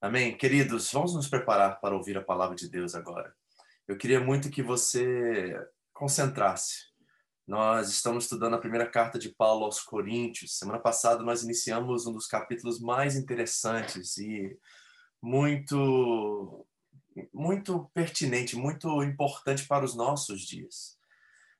Amém? Queridos, vamos nos preparar para ouvir a palavra de Deus agora. Eu queria muito que você concentrasse. Nós estamos estudando a primeira carta de Paulo aos Coríntios. Semana passada nós iniciamos um dos capítulos mais interessantes e muito muito pertinente, muito importante para os nossos dias.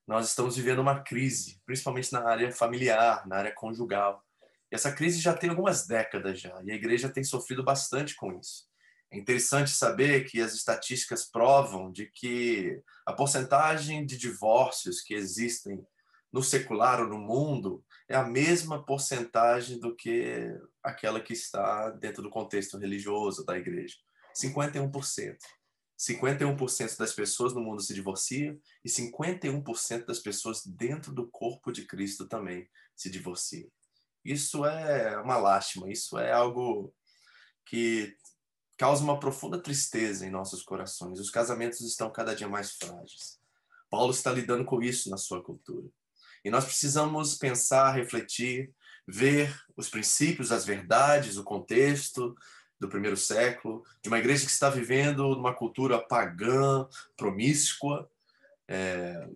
Nós estamos vivendo uma crise, principalmente na área familiar, na área conjugal. Essa crise já tem algumas décadas já, e a igreja tem sofrido bastante com isso. É interessante saber que as estatísticas provam de que a porcentagem de divórcios que existem no secular ou no mundo é a mesma porcentagem do que aquela que está dentro do contexto religioso da igreja. 51%. 51% das pessoas no mundo se divorciam e 51% das pessoas dentro do corpo de Cristo também se divorciam. Isso é uma lástima, isso é algo que causa uma profunda tristeza em nossos corações. Os casamentos estão cada dia mais frágeis. Paulo está lidando com isso na sua cultura. E nós precisamos pensar, refletir, ver os princípios, as verdades, o contexto do primeiro século, de uma igreja que está vivendo numa cultura pagã, promíscua, é,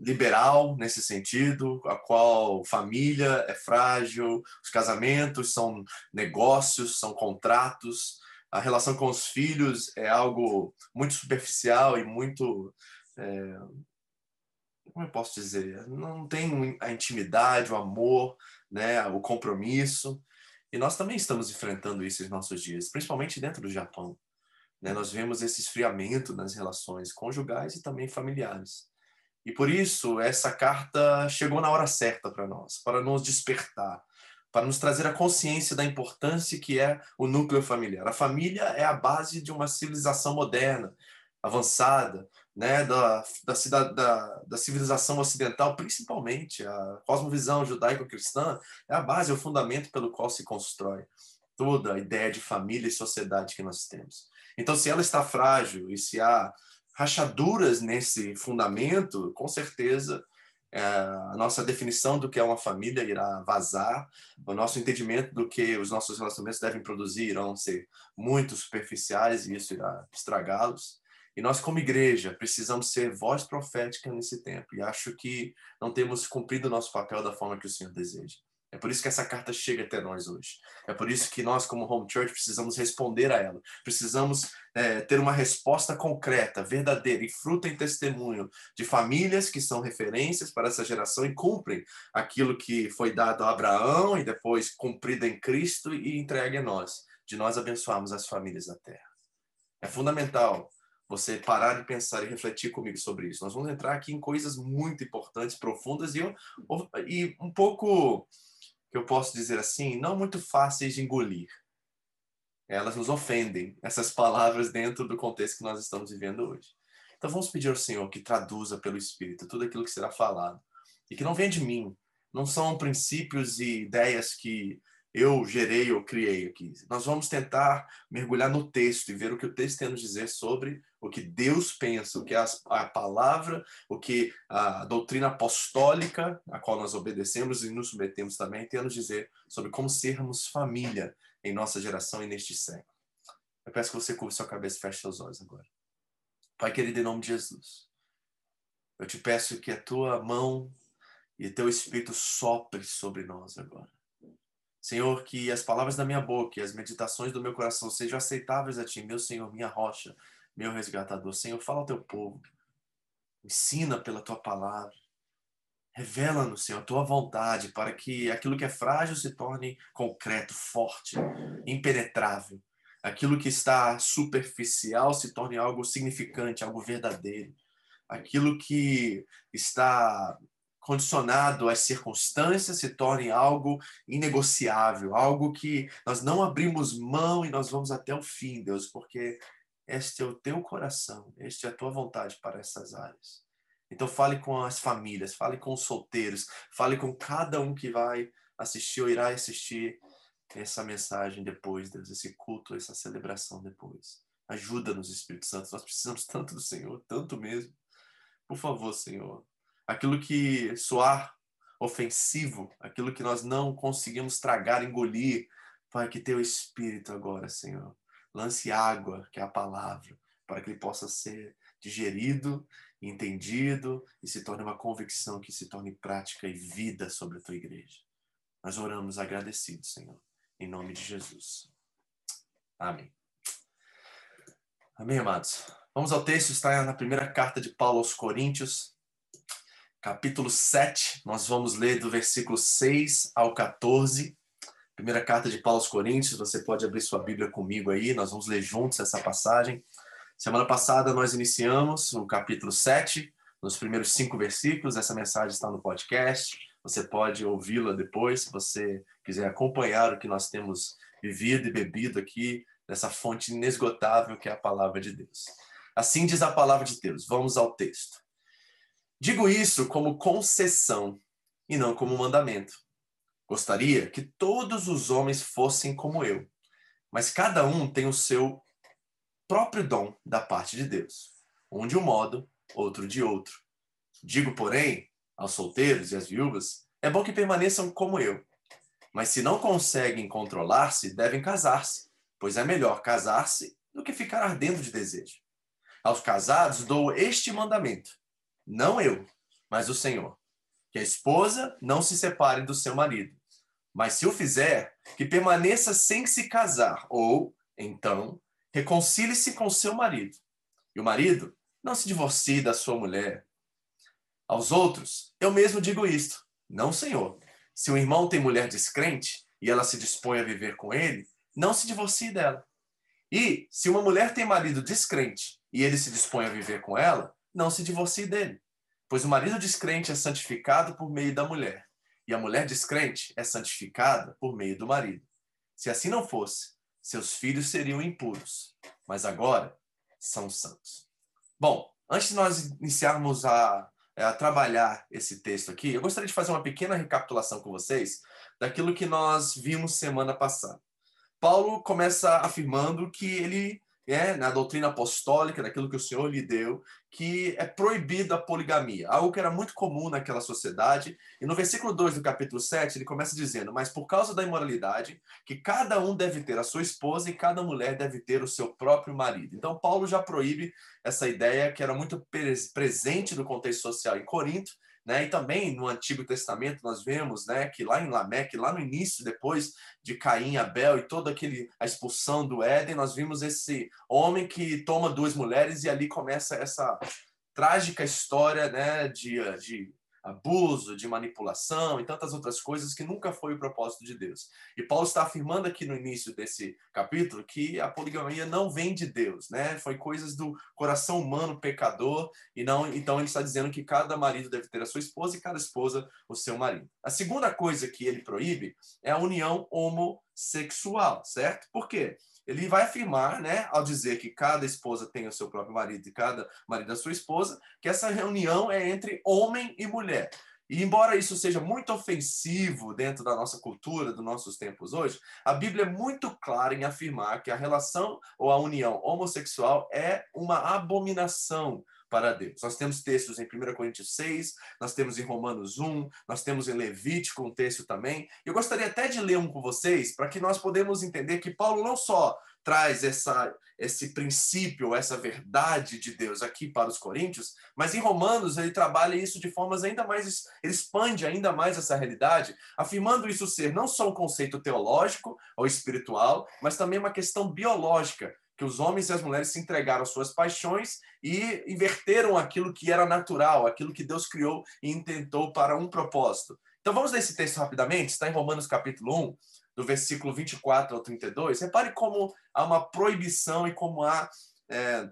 liberal nesse sentido, a qual família é frágil, os casamentos são negócios, são contratos, a relação com os filhos é algo muito superficial e muito. É, como eu posso dizer? Não tem a intimidade, o amor, né, o compromisso. E nós também estamos enfrentando isso em nossos dias, principalmente dentro do Japão. Né? Nós vemos esse esfriamento nas relações conjugais e também familiares. E por isso, essa carta chegou na hora certa para nós, para nos despertar, para nos trazer a consciência da importância que é o núcleo familiar. A família é a base de uma civilização moderna, avançada, né, da, da, da, da civilização ocidental, principalmente. A cosmovisão judaico-cristã é a base, é o fundamento pelo qual se constrói toda a ideia de família e sociedade que nós temos. Então, se ela está frágil e se há rachaduras nesse fundamento, com certeza é, a nossa definição do que é uma família irá vazar, o nosso entendimento do que os nossos relacionamentos devem produzir irão ser muito superficiais e isso irá estragá-los. E nós, como igreja, precisamos ser voz profética nesse tempo. E acho que não temos cumprido o nosso papel da forma que o Senhor deseja. É por isso que essa carta chega até nós hoje. É por isso que nós, como Home Church, precisamos responder a ela. Precisamos é, ter uma resposta concreta, verdadeira e fruto em testemunho de famílias que são referências para essa geração e cumprem aquilo que foi dado a Abraão e depois cumprido em Cristo e entregue a nós, de nós abençoarmos as famílias da terra. É fundamental você parar de pensar e refletir comigo sobre isso. Nós vamos entrar aqui em coisas muito importantes, profundas e, e um pouco que eu posso dizer assim, não muito fáceis de engolir. Elas nos ofendem, essas palavras dentro do contexto que nós estamos vivendo hoje. Então vamos pedir ao Senhor que traduza pelo Espírito tudo aquilo que será falado e que não venha de mim. Não são princípios e ideias que eu gerei ou criei aqui. Nós vamos tentar mergulhar no texto e ver o que o texto tem a nos dizer sobre o que Deus pensa, o que é a palavra, o que a doutrina apostólica, a qual nós obedecemos e nos submetemos também, tem a nos dizer sobre como sermos família em nossa geração e neste século. Eu peço que você curva sua cabeça e feche seus olhos agora. Pai querido, em nome de Jesus, eu te peço que a tua mão e teu Espírito sopre sobre nós agora. Senhor, que as palavras da minha boca e as meditações do meu coração sejam aceitáveis a Ti, meu Senhor, minha rocha, meu resgatador. Senhor, fala ao Teu povo. Ensina pela Tua palavra. Revela-nos, Senhor, a Tua vontade para que aquilo que é frágil se torne concreto, forte, impenetrável. Aquilo que está superficial se torne algo significante, algo verdadeiro. Aquilo que está condicionado às circunstâncias se torne algo inegociável, algo que nós não abrimos mão e nós vamos até o fim, Deus, porque este é o teu coração, este é a tua vontade para essas áreas. Então fale com as famílias, fale com os solteiros, fale com cada um que vai assistir ou irá assistir essa mensagem depois, Deus, esse culto, essa celebração depois. Ajuda-nos, Espírito Santo, nós precisamos tanto do Senhor, tanto mesmo. Por favor, Senhor, aquilo que soar ofensivo, aquilo que nós não conseguimos tragar, engolir, Pai, que teu Espírito agora, Senhor, lance água, que é a palavra, para que ele possa ser digerido, entendido e se torne uma convicção que se torne prática e vida sobre a tua igreja. Nós oramos agradecidos, Senhor, em nome de Jesus. Amém. Amém, amados. Vamos ao texto, está na primeira carta de Paulo aos Coríntios, capítulo 7. Nós vamos ler do versículo 6 ao 14. Primeira carta de Paulo aos Coríntios, você pode abrir sua Bíblia comigo aí, nós vamos ler juntos essa passagem. Semana passada nós iniciamos no capítulo 7, nos primeiros cinco versículos. Essa mensagem está no podcast. Você pode ouvi-la depois, se você quiser acompanhar o que nós temos vivido e bebido aqui, dessa fonte inesgotável que é a palavra de Deus. Assim diz a palavra de Deus. Vamos ao texto. Digo isso como concessão e não como mandamento. Gostaria que todos os homens fossem como eu, mas cada um tem o seu próprio dom da parte de Deus, um de um modo, outro de outro. Digo, porém, aos solteiros e às viúvas, é bom que permaneçam como eu. Mas se não conseguem controlar-se, devem casar-se, pois é melhor casar-se do que ficar ardendo de desejo. Aos casados dou este mandamento: não eu, mas o Senhor, que a esposa não se separe do seu marido, mas se o fizer, que permaneça sem se casar, ou, então, reconcilie-se com seu marido. E o marido não se divorcie da sua mulher. Aos outros, eu mesmo digo isto: não, Senhor. Se o irmão tem mulher descrente e ela se dispõe a viver com ele, não se divorcie dela. E se uma mulher tem marido descrente e ele se dispõe a viver com ela, não se divorcie dele. Pois o marido descrente é santificado por meio da mulher e a mulher descrente é santificada por meio do marido. Se assim não fosse, seus filhos seriam impuros, mas agora são santos. Bom, antes de nós iniciarmos a, a trabalhar esse texto aqui, eu gostaria de fazer uma pequena recapitulação com vocês daquilo que nós vimos semana passada. Paulo começa afirmando que ele é, na doutrina apostólica, daquilo que o Senhor lhe deu, que é proibida a poligamia, algo que era muito comum naquela sociedade. E no versículo 2 do capítulo 7, ele começa dizendo: Mas por causa da imoralidade, que cada um deve ter a sua esposa e cada mulher deve ter o seu próprio marido. Então, Paulo já proíbe essa ideia que era muito presente no contexto social em Corinto, né? E também no Antigo Testamento nós vemos né, que lá em Lameque, lá no início, depois de Caim, Abel e toda aquele, a expulsão do Éden, nós vimos esse homem que toma duas mulheres e ali começa essa trágica história né, de, de abuso, de manipulação e tantas outras coisas que nunca foi o propósito de Deus. E Paulo está afirmando aqui no início desse capítulo que a poligamia não vem de Deus, né? Foi coisas do coração humano pecador e não, então ele está dizendo que cada marido deve ter a sua esposa e cada esposa o seu marido. A segunda coisa que ele proíbe é a união homossexual, certo? Por quê? Ele vai afirmar, né, ao dizer que cada esposa tem o seu próprio marido e cada marido a sua esposa, que essa reunião é entre homem e mulher. E embora isso seja muito ofensivo dentro da nossa cultura, dos nossos tempos hoje, a Bíblia é muito clara em afirmar que a relação ou a união homossexual é uma abominação para Deus. Nós temos textos em 1 Coríntios 6, nós temos em Romanos 1, nós temos em Levítico um texto também. Eu gostaria até de ler um com vocês para que nós podemos entender que Paulo não só traz essa, esse princípio, essa verdade de Deus aqui para os coríntios, mas em Romanos ele trabalha isso de formas ainda mais, ele expande ainda mais essa realidade, afirmando isso ser não só um conceito teológico ou espiritual, mas também uma questão biológica, que os homens e as mulheres se entregaram às suas paixões e inverteram aquilo que era natural, aquilo que Deus criou e intentou para um propósito. Então vamos ler esse texto rapidamente, está em Romanos capítulo 1, do versículo 24 ao 32. Repare como há uma proibição e como há. É,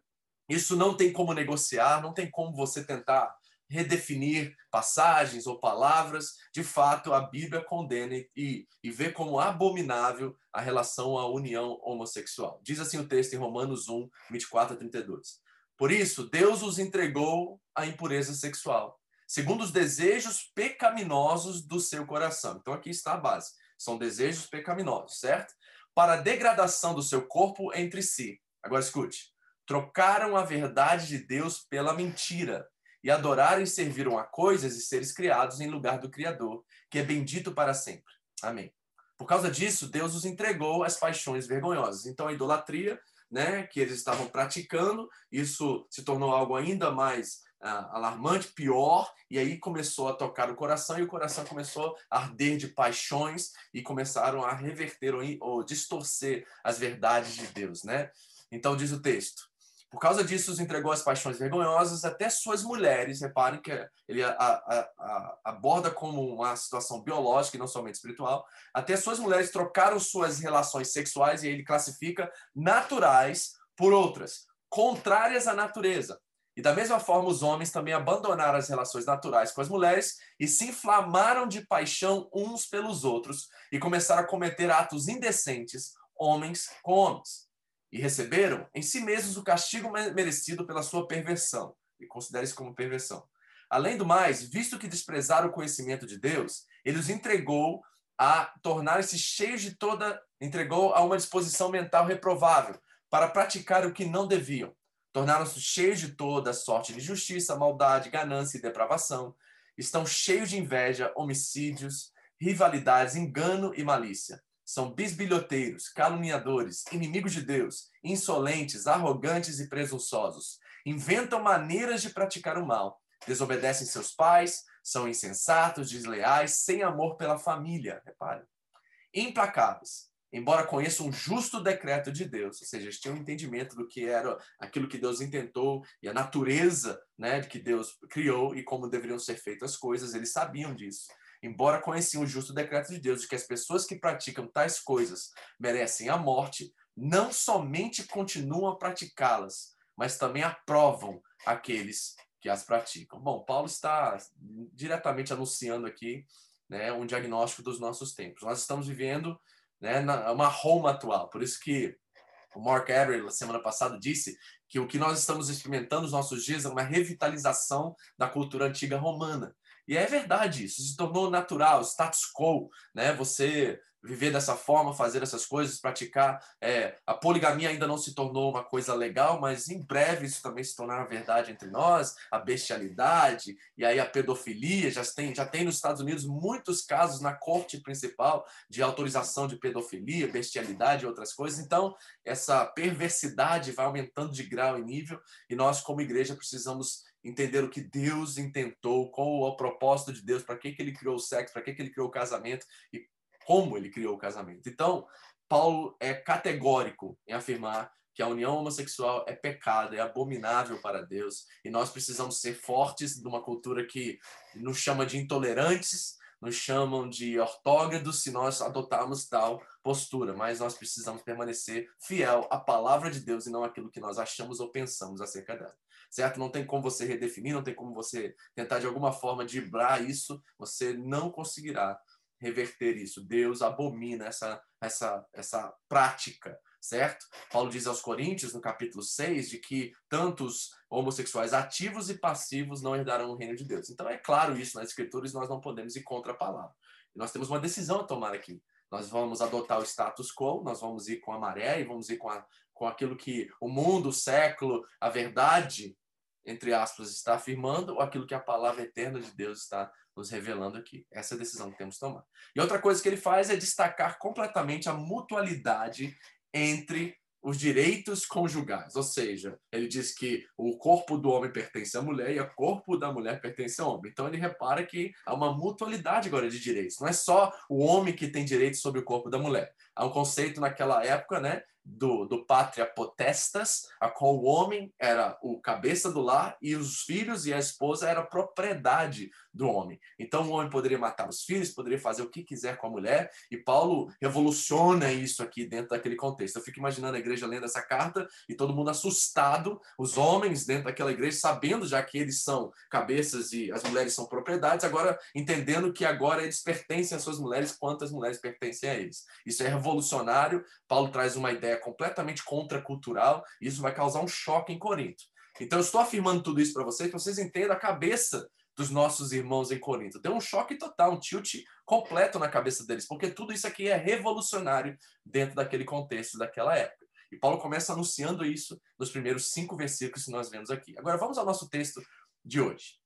isso não tem como negociar, não tem como você tentar redefinir passagens ou palavras, de fato a Bíblia condena e, e vê como abominável a relação à união homossexual. Diz assim o texto em Romanos 1, 24 a 32. Por isso, Deus os entregou à impureza sexual, segundo os desejos pecaminosos do seu coração. Então aqui está a base. São desejos pecaminosos, certo? Para a degradação do seu corpo entre si. Agora escute. Trocaram a verdade de Deus pela mentira e adoraram e serviram a coisas e seres criados em lugar do Criador, que é bendito para sempre. Amém. Por causa disso, Deus os entregou às paixões vergonhosas. Então, a idolatria, né, que eles estavam praticando, isso se tornou algo ainda mais ah, alarmante, pior, e aí começou a tocar o coração e o coração começou a arder de paixões e começaram a reverter ou, ou distorcer as verdades de Deus, né? Então diz o texto: por causa disso, os entregou às paixões vergonhosas, até suas mulheres. Reparem que ele a, a, a, aborda como uma situação biológica e não somente espiritual. Até suas mulheres trocaram suas relações sexuais, e ele classifica naturais por outras, contrárias à natureza. E da mesma forma, os homens também abandonaram as relações naturais com as mulheres e se inflamaram de paixão uns pelos outros e começaram a cometer atos indecentes, homens com homens e receberam em si mesmos o castigo merecido pela sua perversão. E considere isso como perversão. Além do mais, visto que desprezaram o conhecimento de Deus, ele os entregou a tornar-se cheios de toda, entregou a uma disposição mental reprovável para praticar o que não deviam. Tornaram-se cheios de toda sorte de injustiça, maldade, ganância e depravação. Estão cheios de inveja, homicídios, rivalidades, engano e malícia são bisbilhoteiros, caluniadores, inimigos de Deus, insolentes, arrogantes e presunçosos. Inventam maneiras de praticar o mal, desobedecem seus pais, são insensatos, desleais, sem amor pela família. Repare. Implacáveis, embora conheçam um justo decreto de Deus, ou seja, eles tinham um entendimento do que era aquilo que Deus intentou e a natureza né, que Deus criou e como deveriam ser feitas as coisas, eles sabiam disso embora conheciam o justo decreto de Deus de que as pessoas que praticam tais coisas merecem a morte, não somente continuam a praticá-las, mas também aprovam aqueles que as praticam. Bom, Paulo está diretamente anunciando aqui né, um diagnóstico dos nossos tempos. Nós estamos vivendo né, uma Roma atual, por isso que o Mark Avery, na semana passada, disse que o que nós estamos experimentando nos nossos dias é uma revitalização da cultura antiga romana. E é verdade isso, se tornou natural, status quo, né? Você viver dessa forma, fazer essas coisas, praticar. É, a poligamia ainda não se tornou uma coisa legal, mas em breve isso também se tornará verdade entre nós. A bestialidade e aí a pedofilia já tem, já tem nos Estados Unidos muitos casos na corte principal de autorização de pedofilia, bestialidade e outras coisas. Então essa perversidade vai aumentando de grau e nível e nós como igreja precisamos entender o que Deus intentou, qual o propósito de Deus, para que, que ele criou o sexo, para que, que ele criou o casamento e como ele criou o casamento. Então, Paulo é categórico em afirmar que a união homossexual é pecado, é abominável para Deus, e nós precisamos ser fortes numa cultura que nos chama de intolerantes, nos chamam de ortógrados se nós adotarmos tal postura, mas nós precisamos permanecer fiel à palavra de Deus e não aquilo que nós achamos ou pensamos acerca dela certo? Não tem como você redefinir, não tem como você tentar de alguma forma driblar isso, você não conseguirá reverter isso. Deus abomina essa, essa, essa prática, certo? Paulo diz aos Coríntios, no capítulo 6, de que tantos homossexuais ativos e passivos não herdarão o reino de Deus. Então é claro isso nas escrituras, nós não podemos ir contra a palavra. Nós temos uma decisão a tomar aqui. Nós vamos adotar o status quo, nós vamos ir com a maré e vamos ir com, a, com aquilo que o mundo, o século, a verdade entre aspas, está afirmando ou aquilo que a palavra eterna de Deus está nos revelando aqui. Essa é a decisão que temos que tomar. E outra coisa que ele faz é destacar completamente a mutualidade entre os direitos conjugais, ou seja, ele diz que o corpo do homem pertence à mulher e o corpo da mulher pertence ao homem. Então ele repara que há uma mutualidade agora de direitos. Não é só o homem que tem direitos sobre o corpo da mulher. Há um conceito naquela época, né, do, do pátria potestas, a qual o homem era o cabeça do lar e os filhos e a esposa era propriedade do homem. Então o homem poderia matar os filhos, poderia fazer o que quiser com a mulher, e Paulo revoluciona isso aqui dentro daquele contexto. Eu fico imaginando a igreja lendo essa carta e todo mundo assustado, os homens dentro daquela igreja sabendo já que eles são cabeças e as mulheres são propriedades, agora entendendo que agora eles pertencem às suas mulheres, quantas mulheres pertencem a eles. Isso é revolucionário. Paulo traz uma ideia completamente contracultural, e isso vai causar um choque em Corinto. Então, eu estou afirmando tudo isso para vocês, para vocês entendam a cabeça dos nossos irmãos em Corinto. Deu um choque total, um tilt completo na cabeça deles, porque tudo isso aqui é revolucionário dentro daquele contexto daquela época. E Paulo começa anunciando isso nos primeiros cinco versículos que nós vemos aqui. Agora vamos ao nosso texto de hoje.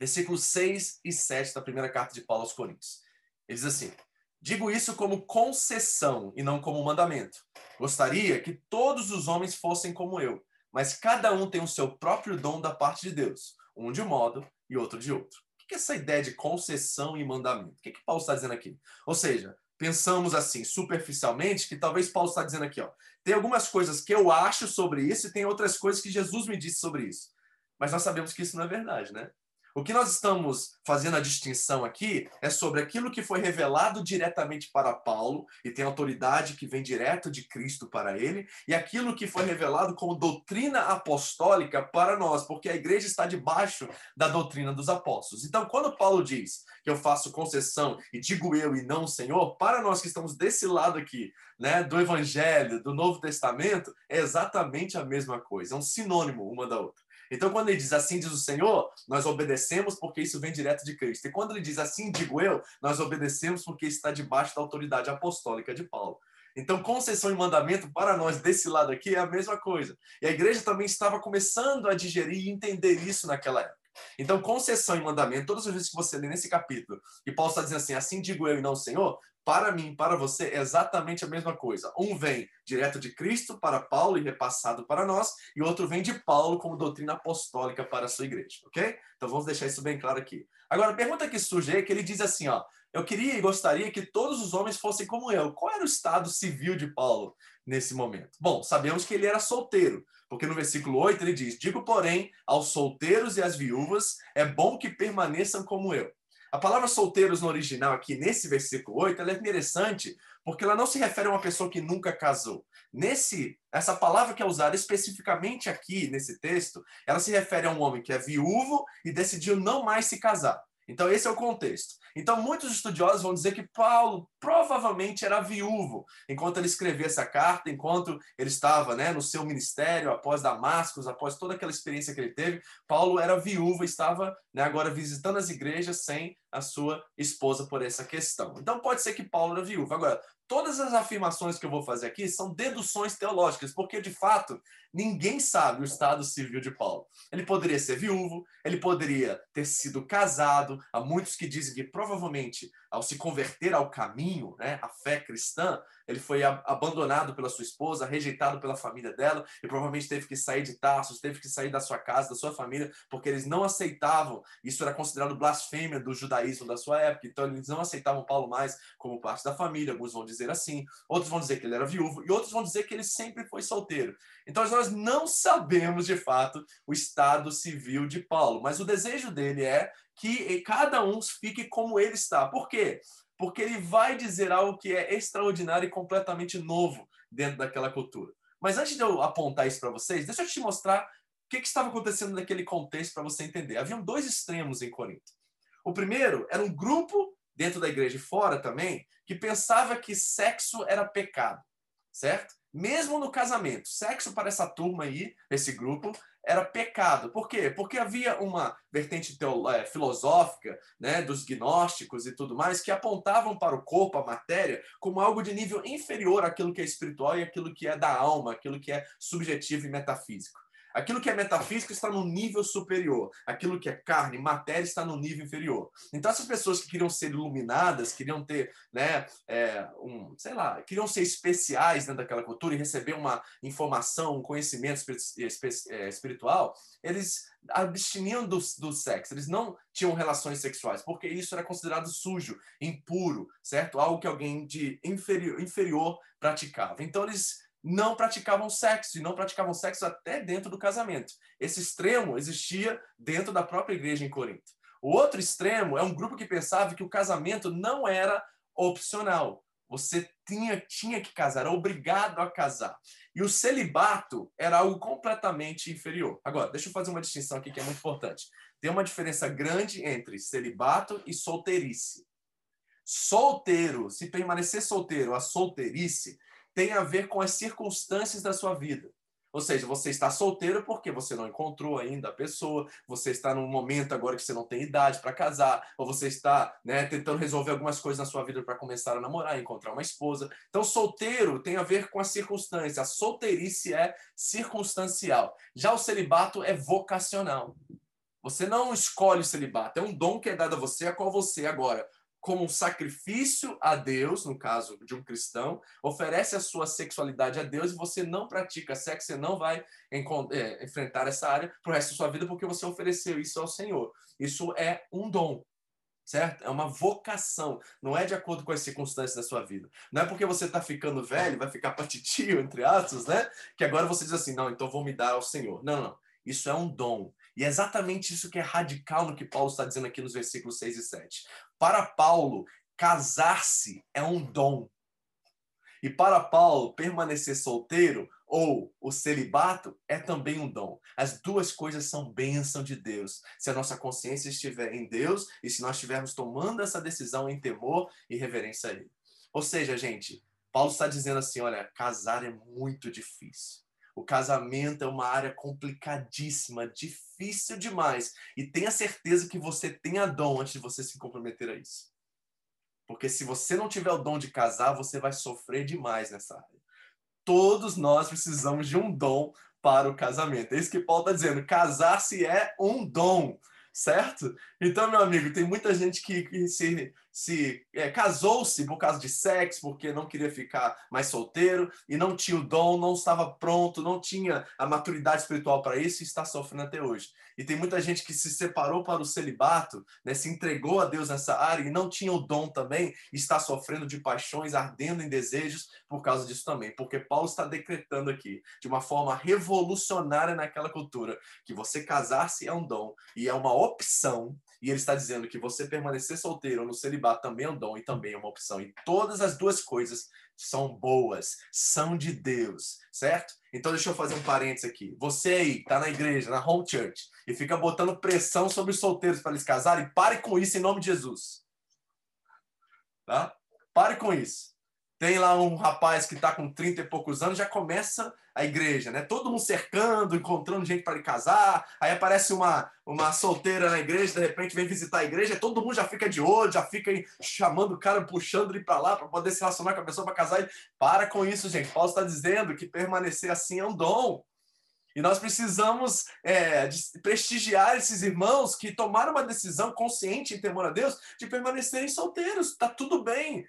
Versículos 6 e 7 da primeira carta de Paulo aos Coríntios. Ele diz assim: Digo isso como concessão e não como mandamento. Gostaria que todos os homens fossem como eu, mas cada um tem o seu próprio dom da parte de Deus, um de um modo e outro de outro. O que é essa ideia de concessão e mandamento? O que, é que Paulo está dizendo aqui? Ou seja, pensamos assim, superficialmente, que talvez Paulo está dizendo aqui, ó, tem algumas coisas que eu acho sobre isso e tem outras coisas que Jesus me disse sobre isso. Mas nós sabemos que isso não é verdade, né? O que nós estamos fazendo a distinção aqui é sobre aquilo que foi revelado diretamente para Paulo e tem autoridade que vem direto de Cristo para ele, e aquilo que foi revelado como doutrina apostólica para nós, porque a igreja está debaixo da doutrina dos apóstolos. Então, quando Paulo diz que eu faço concessão e digo eu e não o Senhor, para nós que estamos desse lado aqui, né, do evangelho, do Novo Testamento, é exatamente a mesma coisa, é um sinônimo uma da outra. Então, quando ele diz assim diz o Senhor, nós obedecemos porque isso vem direto de Cristo. E quando ele diz assim digo eu, nós obedecemos porque está debaixo da autoridade apostólica de Paulo. Então, concessão e mandamento para nós desse lado aqui é a mesma coisa. E a igreja também estava começando a digerir e entender isso naquela época. Então, concessão e mandamento, todas as vezes que você lê nesse capítulo, e Paulo está dizendo assim, assim digo eu e não o Senhor, para mim, para você, é exatamente a mesma coisa. Um vem direto de Cristo para Paulo e repassado para nós, e outro vem de Paulo como doutrina apostólica para a sua igreja, ok? Então vamos deixar isso bem claro aqui. Agora, a pergunta que surge é que ele diz assim, ó, eu queria e gostaria que todos os homens fossem como eu. Qual era o estado civil de Paulo nesse momento? Bom, sabemos que ele era solteiro, porque no versículo 8 ele diz: Digo, porém, aos solteiros e às viúvas, é bom que permaneçam como eu. A palavra solteiros no original aqui, nesse versículo 8, ela é interessante porque ela não se refere a uma pessoa que nunca casou. Nesse, essa palavra que é usada especificamente aqui nesse texto, ela se refere a um homem que é viúvo e decidiu não mais se casar. Então esse é o contexto. Então, muitos estudiosos vão dizer que Paulo provavelmente era viúvo enquanto ele escrevia essa carta, enquanto ele estava né, no seu ministério, após Damascus, após toda aquela experiência que ele teve. Paulo era viúvo, estava né, agora visitando as igrejas sem a sua esposa por essa questão. Então, pode ser que Paulo era viúvo. Agora, todas as afirmações que eu vou fazer aqui são deduções teológicas, porque de fato ninguém sabe o estado civil de Paulo. Ele poderia ser viúvo, ele poderia ter sido casado. Há muitos que dizem que provavelmente ao se converter ao caminho, né, à fé cristã, ele foi abandonado pela sua esposa, rejeitado pela família dela e provavelmente teve que sair de Tarsus, teve que sair da sua casa, da sua família, porque eles não aceitavam. Isso era considerado blasfêmia do judaísmo da sua época. Então eles não aceitavam Paulo mais como parte da família. Alguns vão dizer assim, outros vão dizer que ele era viúvo e outros vão dizer que ele sempre foi solteiro. Então nós não sabemos de fato o estado civil de Paulo, mas o desejo dele é que cada um fique como ele está. Por quê? porque ele vai dizer algo que é extraordinário e completamente novo dentro daquela cultura. Mas antes de eu apontar isso para vocês, deixa eu te mostrar o que, que estava acontecendo naquele contexto para você entender. Haviam dois extremos em Corinto. O primeiro era um grupo dentro da igreja e fora também que pensava que sexo era pecado, certo? Mesmo no casamento, sexo para essa turma aí, esse grupo, era pecado. Por quê? Porque havia uma vertente é, filosófica né, dos gnósticos e tudo mais que apontavam para o corpo, a matéria, como algo de nível inferior àquilo que é espiritual e aquilo que é da alma, aquilo que é subjetivo e metafísico. Aquilo que é metafísico está no nível superior. Aquilo que é carne, matéria, está no nível inferior. Então, essas pessoas que queriam ser iluminadas, queriam ter, né, é, um, sei lá, queriam ser especiais dentro daquela cultura e receber uma informação, um conhecimento é, espiritual, eles abstiniam do, do sexo, eles não tinham relações sexuais, porque isso era considerado sujo, impuro, certo? Algo que alguém de inferior, inferior praticava. Então, eles não praticavam sexo, e não praticavam sexo até dentro do casamento. Esse extremo existia dentro da própria igreja em Corinto. O outro extremo é um grupo que pensava que o casamento não era opcional. Você tinha, tinha que casar, era obrigado a casar. E o celibato era algo completamente inferior. Agora, deixa eu fazer uma distinção aqui que é muito importante. Tem uma diferença grande entre celibato e solteirice. Solteiro, se permanecer solteiro, a solteirice tem a ver com as circunstâncias da sua vida. Ou seja, você está solteiro porque você não encontrou ainda a pessoa, você está num momento agora que você não tem idade para casar, ou você está né, tentando resolver algumas coisas na sua vida para começar a namorar, encontrar uma esposa. Então, solteiro tem a ver com a circunstância. A solteirice é circunstancial. Já o celibato é vocacional. Você não escolhe o celibato, é um dom que é dado a você, a qual você agora como um sacrifício a Deus, no caso de um cristão, oferece a sua sexualidade a Deus e você não pratica sexo, você não vai é, enfrentar essa área pro resto da sua vida porque você ofereceu isso ao Senhor. Isso é um dom certo? É uma vocação, não é de acordo com as circunstâncias da sua vida. Não é porque você está ficando velho, vai ficar patitio, entre aspas, né? Que agora você diz assim, não, então vou me dar ao Senhor. Não, não. Isso é um dom. E é exatamente isso que é radical no que Paulo está dizendo aqui nos versículos 6 e 7. Para Paulo, casar-se é um dom. E para Paulo, permanecer solteiro ou o celibato é também um dom. As duas coisas são bênção de Deus. Se a nossa consciência estiver em Deus e se nós estivermos tomando essa decisão em temor e reverência a Ele. Ou seja, gente, Paulo está dizendo assim: olha, casar é muito difícil. O casamento é uma área complicadíssima, difícil demais. E tenha certeza que você tem a dom antes de você se comprometer a isso. Porque se você não tiver o dom de casar, você vai sofrer demais nessa área. Todos nós precisamos de um dom para o casamento. É isso que Paulo está dizendo. Casar-se é um dom certo? Então, meu amigo, tem muita gente que, que se, se é, casou-se por causa de sexo, porque não queria ficar mais solteiro e não tinha o dom, não estava pronto, não tinha a maturidade espiritual para isso e está sofrendo até hoje. E tem muita gente que se separou para o celibato, né, se entregou a Deus nessa área e não tinha o dom também, está sofrendo de paixões, ardendo em desejos por causa disso também. Porque Paulo está decretando aqui, de uma forma revolucionária naquela cultura, que você casar-se é um dom e é uma opção. E ele está dizendo que você permanecer solteiro ou no celibato também é um dom e também é uma opção. E todas as duas coisas são boas, são de Deus, certo? Então deixa eu fazer um parênteses aqui. Você aí, tá na igreja, na home church, e fica botando pressão sobre os solteiros para eles casarem, pare com isso em nome de Jesus. Tá? Pare com isso. Tem lá um rapaz que está com 30 e poucos anos, já começa a igreja, né? Todo mundo cercando, encontrando gente para casar. Aí aparece uma, uma solteira na igreja, de repente vem visitar a igreja, todo mundo já fica de olho, já fica chamando o cara, puxando ele para lá para poder se relacionar com a pessoa para casar. E para com isso, gente. Paulo está dizendo que permanecer assim é um dom. E nós precisamos é, prestigiar esses irmãos que tomaram uma decisão consciente em temor a Deus de permanecerem solteiros. Está tudo bem.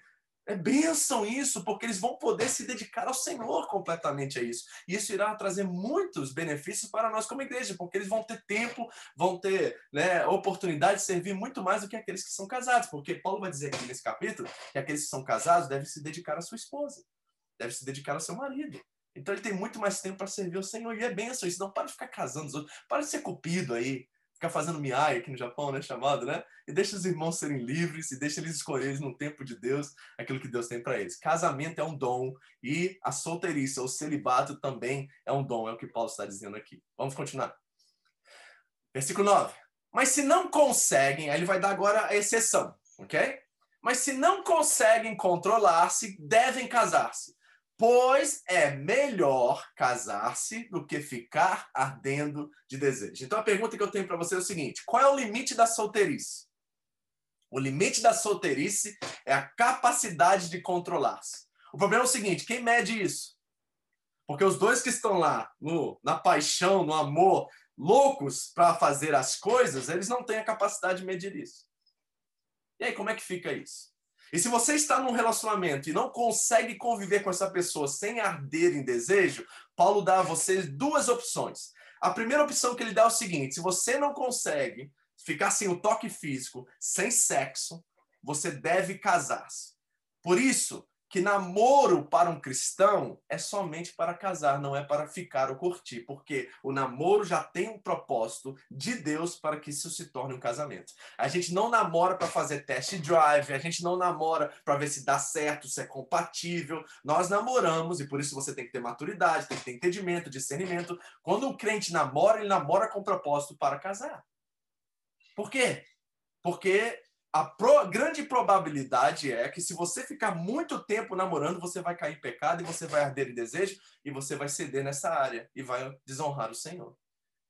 É bênção isso, porque eles vão poder se dedicar ao Senhor completamente a isso. E isso irá trazer muitos benefícios para nós como igreja, porque eles vão ter tempo, vão ter né, oportunidade de servir muito mais do que aqueles que são casados. Porque Paulo vai dizer aqui nesse capítulo que aqueles que são casados devem se dedicar à sua esposa, devem se dedicar ao seu marido. Então ele tem muito mais tempo para servir ao Senhor. E é bênção isso. Não para de ficar casando os outros. Para de ser cupido aí ficar fazendo miai aqui no Japão, né, chamado, né? E deixa os irmãos serem livres e deixa eles escolherem no tempo de Deus aquilo que Deus tem para eles. Casamento é um dom e a solteirice ou celibato também é um dom, é o que Paulo está dizendo aqui. Vamos continuar. Versículo 9. Mas se não conseguem, aí ele vai dar agora a exceção, ok? Mas se não conseguem controlar-se, devem casar-se pois é melhor casar-se do que ficar ardendo de desejo. Então a pergunta que eu tenho para você é o seguinte: qual é o limite da solteirice? O limite da solteirice é a capacidade de controlar-se. O problema é o seguinte: quem mede isso? Porque os dois que estão lá no, na paixão, no amor, loucos para fazer as coisas, eles não têm a capacidade de medir isso. E aí, como é que fica isso? E se você está num relacionamento e não consegue conviver com essa pessoa sem arder em desejo, Paulo dá a vocês duas opções. A primeira opção que ele dá é o seguinte: se você não consegue ficar sem o toque físico, sem sexo, você deve casar-se. Por isso, que namoro para um cristão é somente para casar, não é para ficar ou curtir, porque o namoro já tem um propósito de Deus para que isso se torne um casamento. A gente não namora para fazer test drive, a gente não namora para ver se dá certo, se é compatível. Nós namoramos e por isso você tem que ter maturidade, tem que ter entendimento, discernimento. Quando um crente namora, ele namora com propósito para casar. Por quê? Porque a pro, grande probabilidade é que se você ficar muito tempo namorando, você vai cair em pecado e você vai arder em desejo e você vai ceder nessa área e vai desonrar o Senhor.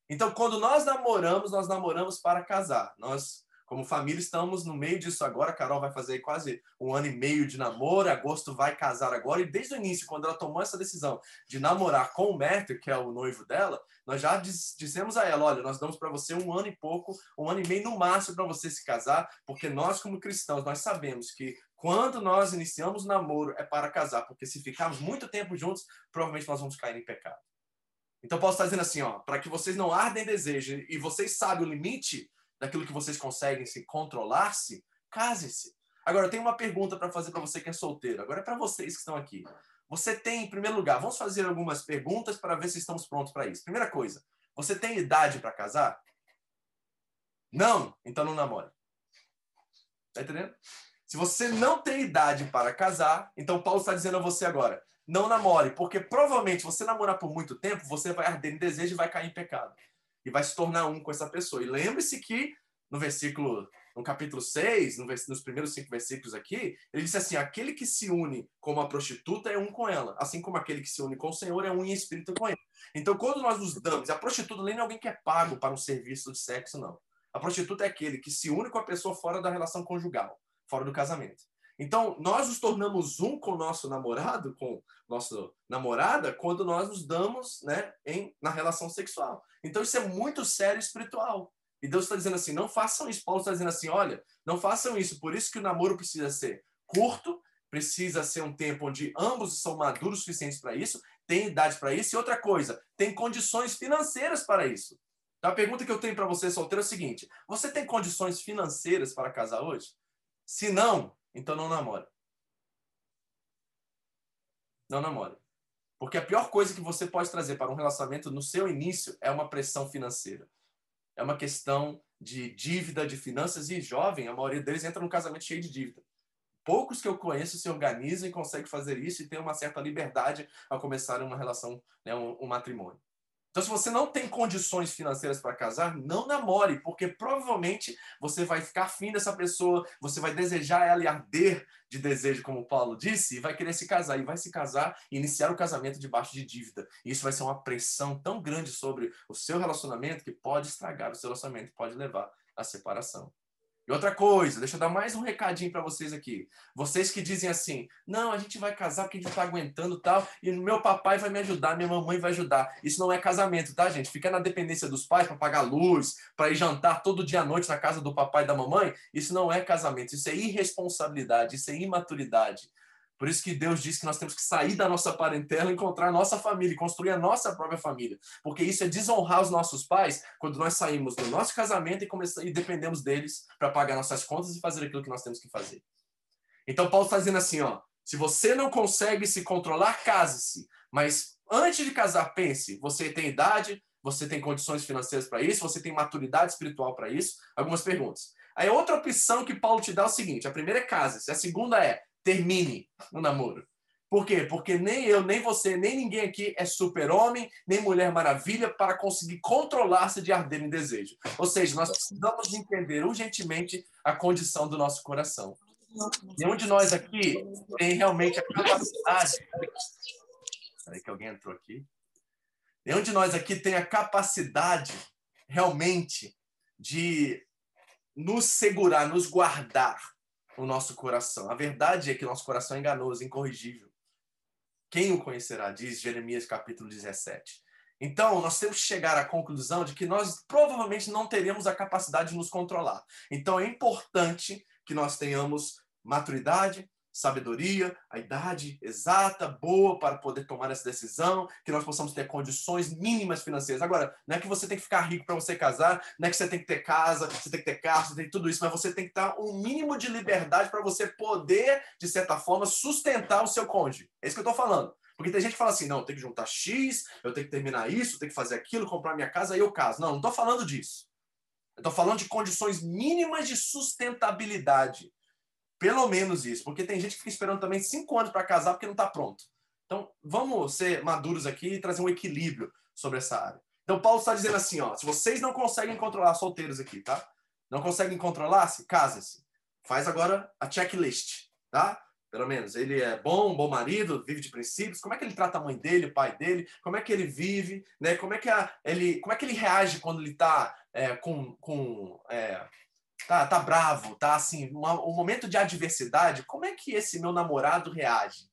Então, quando nós namoramos, nós namoramos para casar. Nós Como família, estamos no meio disso agora. A Carol vai fazer quase um ano e meio de namoro. Agosto vai casar agora. E desde o início, quando ela tomou essa decisão de namorar com o Matthew, que é o noivo dela, nós já diz, dissemos a ela: olha, nós damos para você um ano e pouco, um ano e meio no máximo para você se casar, porque nós, como cristãos, nós sabemos que quando nós iniciamos o namoro é para casar, porque se ficarmos muito tempo juntos, provavelmente nós vamos cair em pecado. Então, Paulo está dizendo assim, ó, para que vocês não ardem desejo e vocês sabem o limite daquilo que vocês conseguem se controlar-se, case-se. Agora, eu tenho uma pergunta para fazer para você que é solteiro. Agora é para vocês que estão aqui. Você tem, em primeiro lugar, vamos fazer algumas perguntas para ver se estamos prontos para isso. Primeira coisa, você tem idade para casar? Não? Então não namore. Tá entendendo? Se você não tem idade para casar, então Paulo está dizendo a você agora: não namore, porque provavelmente você namorar por muito tempo, você vai arder em desejo e vai cair em pecado. E vai se tornar um com essa pessoa. E lembre-se que no versículo, no capítulo 6, no, nos primeiros cinco versículos aqui, ele disse assim: aquele que se une com uma prostituta é um com ela, assim como aquele que se une com o Senhor é um em espírito com ele. Então, quando nós nos damos, a prostituta nem é alguém que é pago para um serviço de sexo, não. A prostituta é aquele que se une com a pessoa fora da relação conjugal, fora do casamento. Então, nós nos tornamos um com o nosso namorado, com nossa namorada, quando nós nos damos né, em, na relação sexual. Então, isso é muito sério espiritual. E Deus está dizendo assim: não façam isso. Paulo está dizendo assim: olha, não façam isso. Por isso que o namoro precisa ser curto, precisa ser um tempo onde ambos são maduros suficientes para isso, tem idade para isso. E outra coisa, tem condições financeiras para isso. Então, a pergunta que eu tenho para você, solteiro, é o seguinte: você tem condições financeiras para casar hoje? Se não, então não namore. Não namore. Porque a pior coisa que você pode trazer para um relacionamento no seu início é uma pressão financeira. É uma questão de dívida, de finanças, e jovem, a maioria deles entra num casamento cheio de dívida. Poucos que eu conheço se organizam e conseguem fazer isso e têm uma certa liberdade ao começar uma relação, né, um, um matrimônio. Então, se você não tem condições financeiras para casar, não namore, porque provavelmente você vai ficar afim dessa pessoa, você vai desejar ela e arder de desejo, como Paulo disse, e vai querer se casar, e vai se casar e iniciar o casamento debaixo de dívida. E isso vai ser uma pressão tão grande sobre o seu relacionamento que pode estragar o seu relacionamento, pode levar à separação. E outra coisa, deixa eu dar mais um recadinho para vocês aqui. Vocês que dizem assim: não, a gente vai casar porque a gente está aguentando tal, e meu papai vai me ajudar, minha mamãe vai ajudar. Isso não é casamento, tá, gente? Fica na dependência dos pais para pagar luz, para ir jantar todo dia à noite na casa do papai e da mamãe. Isso não é casamento, isso é irresponsabilidade, isso é imaturidade. Por isso que Deus diz que nós temos que sair da nossa parentela, encontrar a nossa família, construir a nossa própria família. Porque isso é desonrar os nossos pais quando nós saímos do nosso casamento e, começamos, e dependemos deles para pagar nossas contas e fazer aquilo que nós temos que fazer. Então Paulo está dizendo assim, ó, se você não consegue se controlar, case-se. Mas antes de casar, pense, você tem idade, você tem condições financeiras para isso, você tem maturidade espiritual para isso? Algumas perguntas. Aí outra opção que Paulo te dá é o seguinte: a primeira é case-se, a segunda é termine o namoro. Por quê? Porque nem eu, nem você, nem ninguém aqui é super-homem, nem mulher maravilha para conseguir controlar-se de arder em desejo. Ou seja, nós precisamos entender urgentemente a condição do nosso coração. Nenhum de nós aqui tem realmente a capacidade. Peraí, que alguém entrou aqui. Nenhum de nós aqui tem a capacidade realmente de nos segurar, nos guardar o nosso coração. A verdade é que nosso coração é enganoso, incorrigível. Quem o conhecerá? Diz Jeremias capítulo 17. Então, nós temos que chegar à conclusão de que nós provavelmente não teremos a capacidade de nos controlar. Então, é importante que nós tenhamos maturidade, sabedoria, a idade exata, boa para poder tomar essa decisão, que nós possamos ter condições mínimas financeiras. Agora, não é que você tem que ficar rico para você casar, não é que você tem que ter casa, você tem que ter carro, você tem tudo isso, mas você tem que ter um mínimo de liberdade para você poder, de certa forma, sustentar o seu cônjuge. É isso que eu estou falando. Porque tem gente que fala assim, não, eu tenho que juntar X, eu tenho que terminar isso, eu tenho que fazer aquilo, comprar minha casa, aí eu caso. Não, não estou falando disso. Eu estou falando de condições mínimas de sustentabilidade. Pelo menos isso, porque tem gente que fica esperando também cinco anos para casar porque não está pronto. Então, vamos ser maduros aqui e trazer um equilíbrio sobre essa área. Então, Paulo está dizendo assim, ó, se vocês não conseguem controlar solteiros aqui, tá? Não conseguem controlar-se, casem-se. Faz agora a checklist, tá? Pelo menos, ele é bom, bom marido, vive de princípios. Como é que ele trata a mãe dele, o pai dele? Como é que ele vive? Né? Como, é que a, ele, como é que ele reage quando ele está é, com, com é, tá, tá bravo, tá assim, um momento de adversidade, como é que esse meu namorado reage?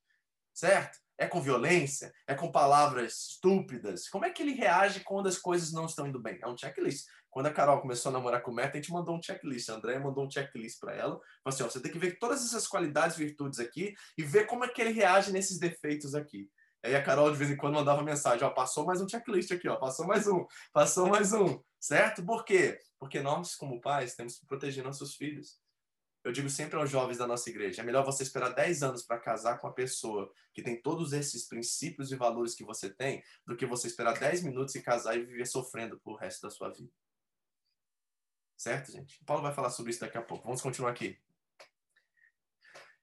Certo? É com violência? É com palavras estúpidas? Como é que ele reage quando as coisas não estão indo bem? É um checklist. Quando a Carol começou a namorar com o Meta, a gente mandou um checklist. A Andréia mandou um checklist para ela. Falou assim: ó, você tem que ver todas essas qualidades, virtudes aqui e ver como é que ele reage nesses defeitos aqui. Aí a Carol de vez em quando mandava mensagem: ó, passou mais um checklist aqui, ó, passou mais um, passou mais um, certo? Por quê? Porque nós, como pais, temos que proteger nossos filhos. Eu digo sempre aos jovens da nossa igreja: é melhor você esperar 10 anos para casar com uma pessoa que tem todos esses princípios e valores que você tem, do que você esperar 10 minutos e casar e viver sofrendo por resto da sua vida. Certo, gente? O Paulo vai falar sobre isso daqui a pouco. Vamos continuar aqui.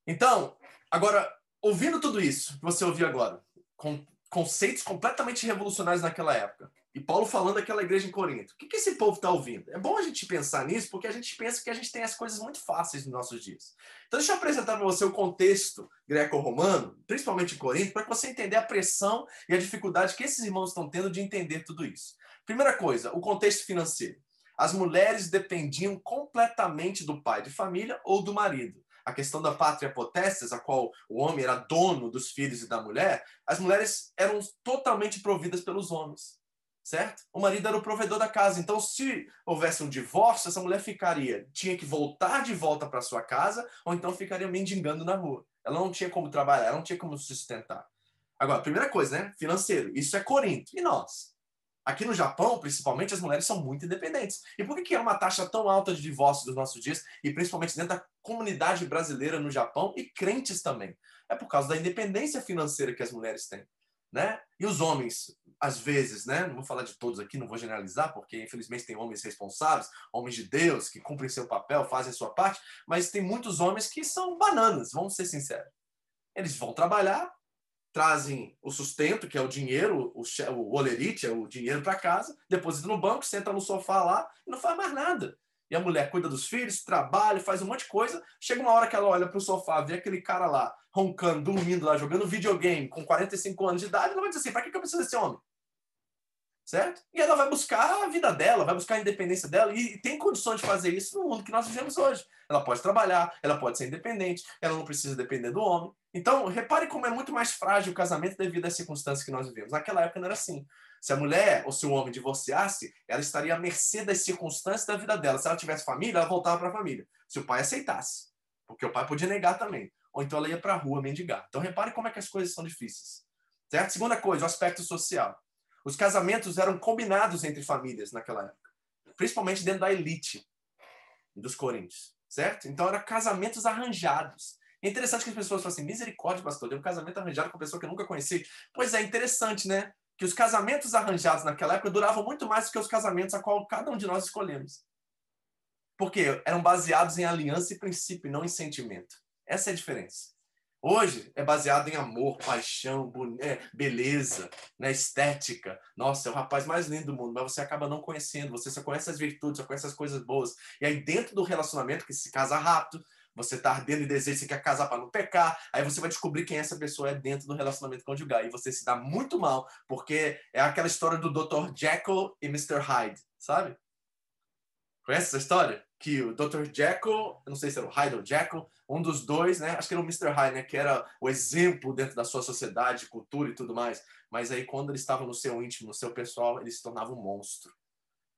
Então, agora, ouvindo tudo isso que você ouviu agora, com conceitos completamente revolucionários naquela época, e Paulo falando daquela igreja em Corinto. O que, que esse povo está ouvindo? É bom a gente pensar nisso, porque a gente pensa que a gente tem as coisas muito fáceis nos nossos dias. Então, deixa eu apresentar para você o contexto greco-romano, principalmente em Corinto, para que você entender a pressão e a dificuldade que esses irmãos estão tendo de entender tudo isso. Primeira coisa, o contexto financeiro. As mulheres dependiam completamente do pai de família ou do marido a questão da pátria potestas, a qual o homem era dono dos filhos e da mulher, as mulheres eram totalmente providas pelos homens certo? O marido era o provedor da casa. Então, se houvesse um divórcio, essa mulher ficaria, tinha que voltar de volta para sua casa, ou então ficaria mendigando na rua. Ela não tinha como trabalhar, ela não tinha como sustentar. Agora, primeira coisa, né? Financeiro. Isso é Corinto. E nós? Aqui no Japão, principalmente, as mulheres são muito independentes. E por que, que é uma taxa tão alta de divórcio dos nossos dias, e principalmente dentro da comunidade brasileira no Japão e crentes também? É por causa da independência financeira que as mulheres têm. Né? E os homens, às vezes, né? Não vou falar de todos aqui, não vou generalizar, porque infelizmente tem homens responsáveis, homens de Deus, que cumprem seu papel, fazem sua parte, mas tem muitos homens que são bananas, vamos ser sinceros. Eles vão trabalhar, trazem o sustento, que é o dinheiro, o, o olerite, é o dinheiro para casa, depositam no banco, senta no sofá lá e não faz mais nada. E a mulher cuida dos filhos, trabalha, faz um monte de coisa. Chega uma hora que ela olha para o sofá, vê aquele cara lá, roncando, dormindo lá, jogando videogame com 45 anos de idade, ela vai dizer assim: para que eu preciso desse homem? Certo? E ela vai buscar a vida dela, vai buscar a independência dela e tem condições de fazer isso no mundo que nós vivemos hoje. Ela pode trabalhar, ela pode ser independente, ela não precisa depender do homem. Então, repare como é muito mais frágil o casamento devido às circunstâncias que nós vivemos. Naquela época não era assim. Se a mulher ou se o homem divorciasse, ela estaria à mercê das circunstâncias da vida dela. Se ela tivesse família, ela voltava para a família. Se o pai aceitasse, porque o pai podia negar também. Ou então ela ia para a rua mendigar. Então, repare como é que as coisas são difíceis. Certo? Segunda coisa, o aspecto social. Os casamentos eram combinados entre famílias naquela época, principalmente dentro da elite dos coríntios, certo? Então eram casamentos arranjados. É interessante que as pessoas falam assim: misericórdia, pastor, deu um casamento arranjado com uma pessoa que eu nunca conheci. Pois é, interessante, né? Que os casamentos arranjados naquela época duravam muito mais do que os casamentos a qual cada um de nós escolhemos. Porque eram baseados em aliança e princípio, não em sentimento. Essa é a diferença. Hoje é baseado em amor, paixão, é, beleza, né, estética. Nossa, é o rapaz mais lindo do mundo, mas você acaba não conhecendo, você só conhece as virtudes, só conhece as coisas boas. E aí, dentro do relacionamento, que se casa rápido, você está ardendo em desejo, você quer casar para não pecar, aí você vai descobrir quem essa pessoa é dentro do relacionamento conjugal. E você se dá muito mal, porque é aquela história do Dr. Jekyll e Mr. Hyde, sabe? Conhece essa história? Que o Dr. Jekyll, não sei se era o Hyde ou Jekyll, um dos dois, né? Acho que era o Mr. Hyde, né? Que era o exemplo dentro da sua sociedade, cultura e tudo mais. Mas aí, quando ele estava no seu íntimo, no seu pessoal, ele se tornava um monstro.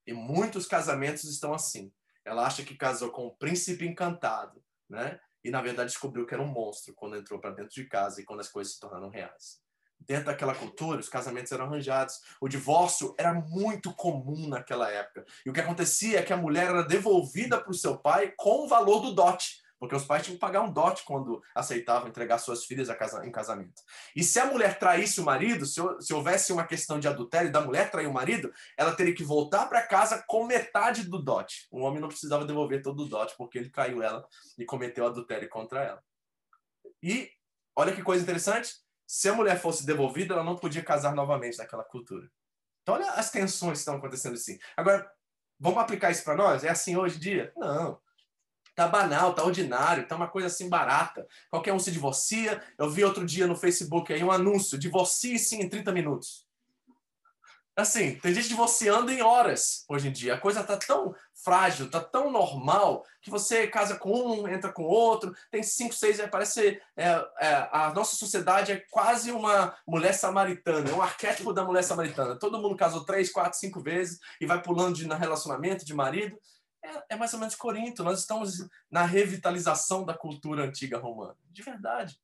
E muitos casamentos estão assim. Ela acha que casou com um príncipe encantado, né? E na verdade descobriu que era um monstro quando entrou para dentro de casa e quando as coisas se tornaram reais dentro daquela cultura, os casamentos eram arranjados. O divórcio era muito comum naquela época. E o que acontecia é que a mulher era devolvida para o seu pai com o valor do dote. Porque os pais tinham que pagar um dote quando aceitavam entregar suas filhas em casamento. E se a mulher traísse o marido, se, houvesse uma questão de adultério da mulher trair o marido, ela teria que voltar para casa com metade do dote. O homem não precisava devolver todo o dote, porque ele traiu ela e cometeu adultério contra ela. E olha que coisa interessante, se a mulher fosse devolvida, ela não podia casar novamente naquela cultura. Então, olha as tensões que estão acontecendo assim. Agora, vamos aplicar isso para nós? É assim hoje em dia? Não. Tá banal, tá ordinário, tá uma coisa assim barata. Qualquer um se divorcia. Eu vi outro dia no Facebook aí um anúncio: divorcie-se em 30 minutos. Assim, tem gente divorciando em horas hoje em dia. A coisa tá tão frágil, tá tão normal que você casa com um, entra com outro, tem cinco, seis, parece é, é, a nossa sociedade é quase uma mulher samaritana, é um arquétipo da mulher samaritana. Todo mundo casou três, quatro, cinco vezes e vai pulando de relacionamento de marido. É, é mais ou menos Corinto. Nós estamos na revitalização da cultura antiga romana, de verdade.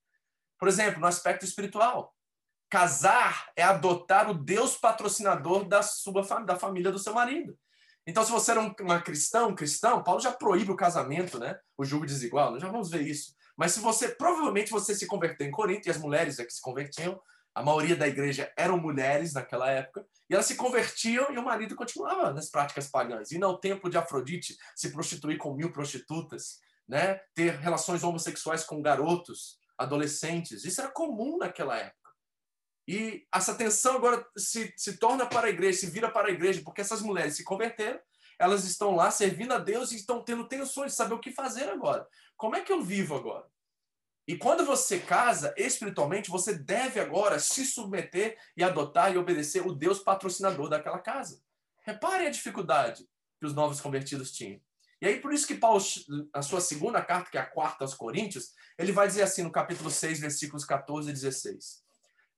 Por exemplo, no aspecto espiritual, casar é adotar o Deus patrocinador da sua da família do seu marido. Então, se você era um, uma cristão, um cristão, Paulo já proíbe o casamento, né? O julgo desigual, nós já vamos ver isso. Mas se você, provavelmente você se converteu em Corinto, e as mulheres é que se convertiam, a maioria da igreja eram mulheres naquela época, e elas se convertiam e o marido continuava nas práticas pagãs. Ir ao templo de Afrodite, se prostituir com mil prostitutas, né? ter relações homossexuais com garotos, adolescentes. Isso era comum naquela época. E essa tensão agora se, se torna para a igreja, se vira para a igreja, porque essas mulheres se converteram, elas estão lá servindo a Deus e estão tendo tensões de saber o que fazer agora. Como é que eu vivo agora? E quando você casa espiritualmente, você deve agora se submeter e adotar e obedecer o Deus patrocinador daquela casa. Repare a dificuldade que os novos convertidos tinham. E aí, por isso que Paulo, na sua segunda carta, que é a quarta aos Coríntios, ele vai dizer assim no capítulo 6, versículos 14 e 16.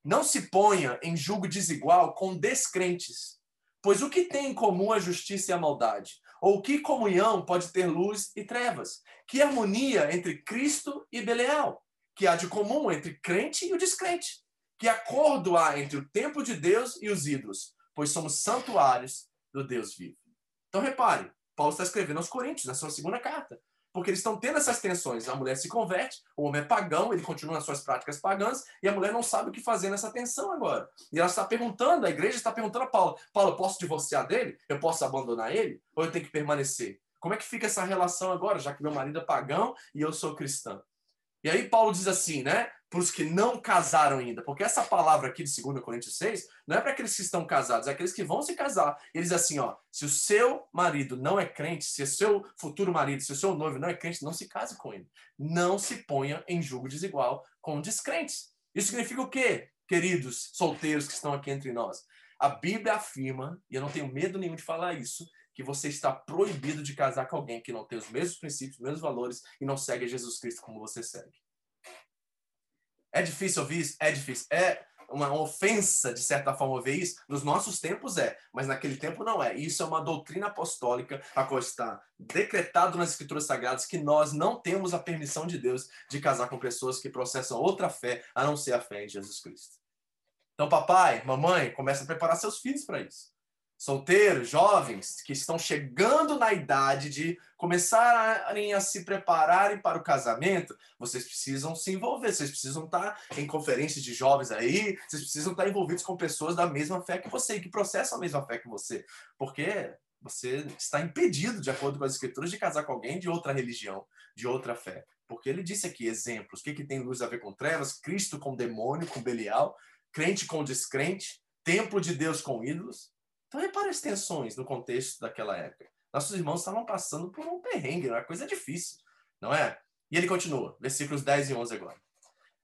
Não se ponha em julgo desigual com descrentes, pois o que tem em comum a justiça e a maldade? Ou que comunhão pode ter luz e trevas? Que harmonia entre Cristo e Belial? Que há de comum entre crente e o descrente? Que acordo há entre o templo de Deus e os ídolos? Pois somos santuários do Deus vivo. Então repare, Paulo está escrevendo aos Coríntios, na sua segunda carta porque eles estão tendo essas tensões. A mulher se converte, o homem é pagão, ele continua nas suas práticas pagãs, e a mulher não sabe o que fazer nessa tensão agora. E ela está perguntando, a igreja está perguntando a Paulo: Paulo, eu posso divorciar dele? Eu posso abandonar ele? Ou eu tenho que permanecer? Como é que fica essa relação agora, já que meu marido é pagão e eu sou cristã? E aí Paulo diz assim, né? Para os que não casaram ainda. Porque essa palavra aqui de 2 Coríntios 6 não é para aqueles que estão casados, é aqueles que vão se casar. E ele diz assim, ó, se o seu marido não é crente, se o seu futuro marido, se o seu noivo não é crente, não se case com ele. Não se ponha em julgo desigual com descrentes. Isso significa o quê, queridos solteiros que estão aqui entre nós? A Bíblia afirma, e eu não tenho medo nenhum de falar isso, que você está proibido de casar com alguém que não tem os mesmos princípios, os mesmos valores e não segue Jesus Cristo como você segue. É difícil ouvir isso? É difícil. É uma ofensa, de certa forma, ouvir isso. Nos nossos tempos é, mas naquele tempo não é. Isso é uma doutrina apostólica, a qual está decretado nas Escrituras Sagradas que nós não temos a permissão de Deus de casar com pessoas que processam outra fé, a não ser a fé em Jesus Cristo. Então, papai, mamãe, começa a preparar seus filhos para isso solteiros, jovens que estão chegando na idade de começarem a se prepararem para o casamento, vocês precisam se envolver, vocês precisam estar em conferências de jovens aí, vocês precisam estar envolvidos com pessoas da mesma fé que você, que processam a mesma fé que você, porque você está impedido, de acordo com as escrituras, de casar com alguém de outra religião, de outra fé. Porque ele disse aqui exemplos. O que, que tem luz a ver com trevas? Cristo com demônio, com Belial, crente com descrente, templo de Deus com ídolos. Então, repare as tensões no contexto daquela época. Nossos irmãos estavam passando por um perrengue, uma coisa difícil, não é? E ele continua, versículos 10 e 11 agora.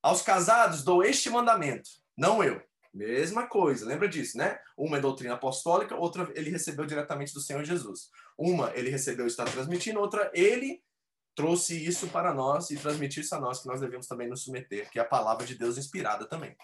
Aos casados dou este mandamento, não eu. Mesma coisa, lembra disso, né? Uma é doutrina apostólica, outra ele recebeu diretamente do Senhor Jesus. Uma ele recebeu e está transmitindo, outra ele trouxe isso para nós e transmitiu isso a nós, que nós devemos também nos submeter, que é a palavra de Deus inspirada também.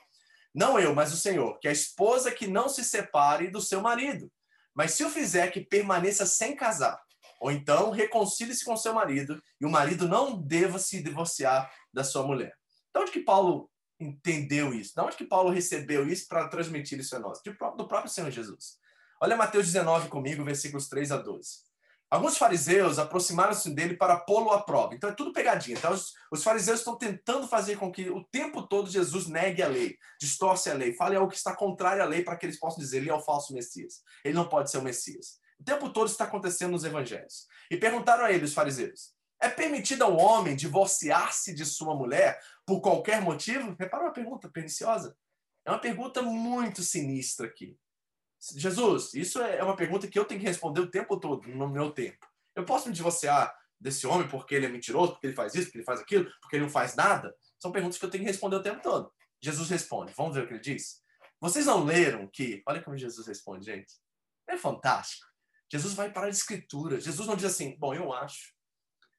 Não eu, mas o Senhor, que a esposa que não se separe do seu marido, mas se o fizer, que permaneça sem casar. Ou então reconcilie-se com seu marido e o marido não deva se divorciar da sua mulher. De onde que Paulo entendeu isso? De onde que Paulo recebeu isso para transmitir isso a nós? Do próprio Senhor Jesus. Olha Mateus 19 comigo, versículos 3 a 12. Alguns fariseus aproximaram-se dele para pô-lo à prova. Então é tudo pegadinha. Então os, os, fariseus estão tentando fazer com que o tempo todo Jesus negue a lei, distorce a lei, fale algo que está contrário à lei para que eles possam dizer ele é o falso Messias. Ele não pode ser o Messias. O tempo todo está acontecendo nos evangelhos. E perguntaram a ele, os fariseus, é permitido ao homem divorciar-se de sua mulher por qualquer motivo? Repara uma pergunta perniciosa. É uma pergunta muito sinistra aqui. Jesus, isso é uma pergunta que eu tenho que responder o tempo todo, no meu tempo. Eu posso me divorciar desse homem porque ele é mentiroso, porque ele faz isso, porque ele faz aquilo, porque ele não faz nada? São perguntas que eu tenho que responder o tempo todo. Jesus responde. Vamos ver o que ele diz? Vocês não leram que. Olha como Jesus responde, gente. É fantástico. Jesus vai para a Escritura. Jesus não diz assim, bom, eu acho,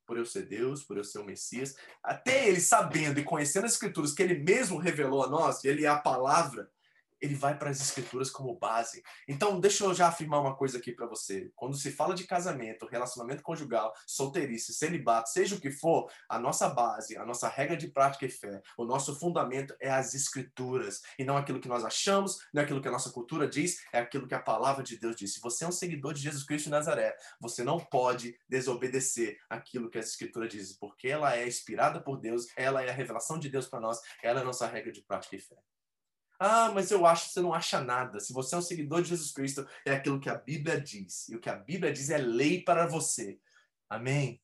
por eu ser Deus, por eu ser o Messias. Até ele sabendo e conhecendo as Escrituras que ele mesmo revelou a nós, ele é a palavra, ele vai para as escrituras como base. Então, deixa eu já afirmar uma coisa aqui para você. Quando se fala de casamento, relacionamento conjugal, solteirice, celibato, seja o que for, a nossa base, a nossa regra de prática e fé, o nosso fundamento é as escrituras, e não aquilo que nós achamos, não é aquilo que a nossa cultura diz, é aquilo que a palavra de Deus diz. Se você é um seguidor de Jesus Cristo de Nazaré, você não pode desobedecer aquilo que as escrituras dizem, porque ela é inspirada por Deus, ela é a revelação de Deus para nós, ela é a nossa regra de prática e fé. Ah, mas eu acho que você não acha nada. Se você é um seguidor de Jesus Cristo, é aquilo que a Bíblia diz. E o que a Bíblia diz é lei para você. Amém?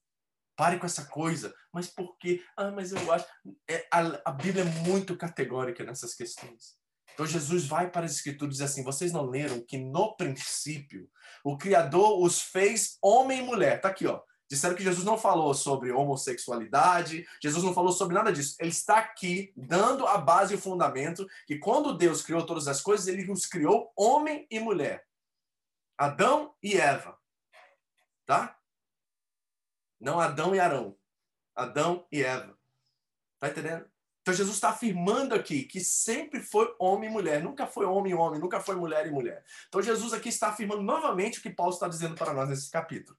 Pare com essa coisa. Mas por quê? Ah, mas eu acho. É, a, a Bíblia é muito categórica nessas questões. Então Jesus vai para as Escrituras e diz assim: vocês não leram que no princípio o Criador os fez homem e mulher? Tá aqui, ó. Disseram que Jesus não falou sobre homossexualidade, Jesus não falou sobre nada disso. Ele está aqui dando a base e o fundamento que quando Deus criou todas as coisas, ele os criou homem e mulher. Adão e Eva. Tá? Não Adão e Arão. Adão e Eva. Tá entendendo? Então Jesus está afirmando aqui que sempre foi homem e mulher, nunca foi homem e homem, nunca foi mulher e mulher. Então Jesus aqui está afirmando novamente o que Paulo está dizendo para nós nesse capítulo.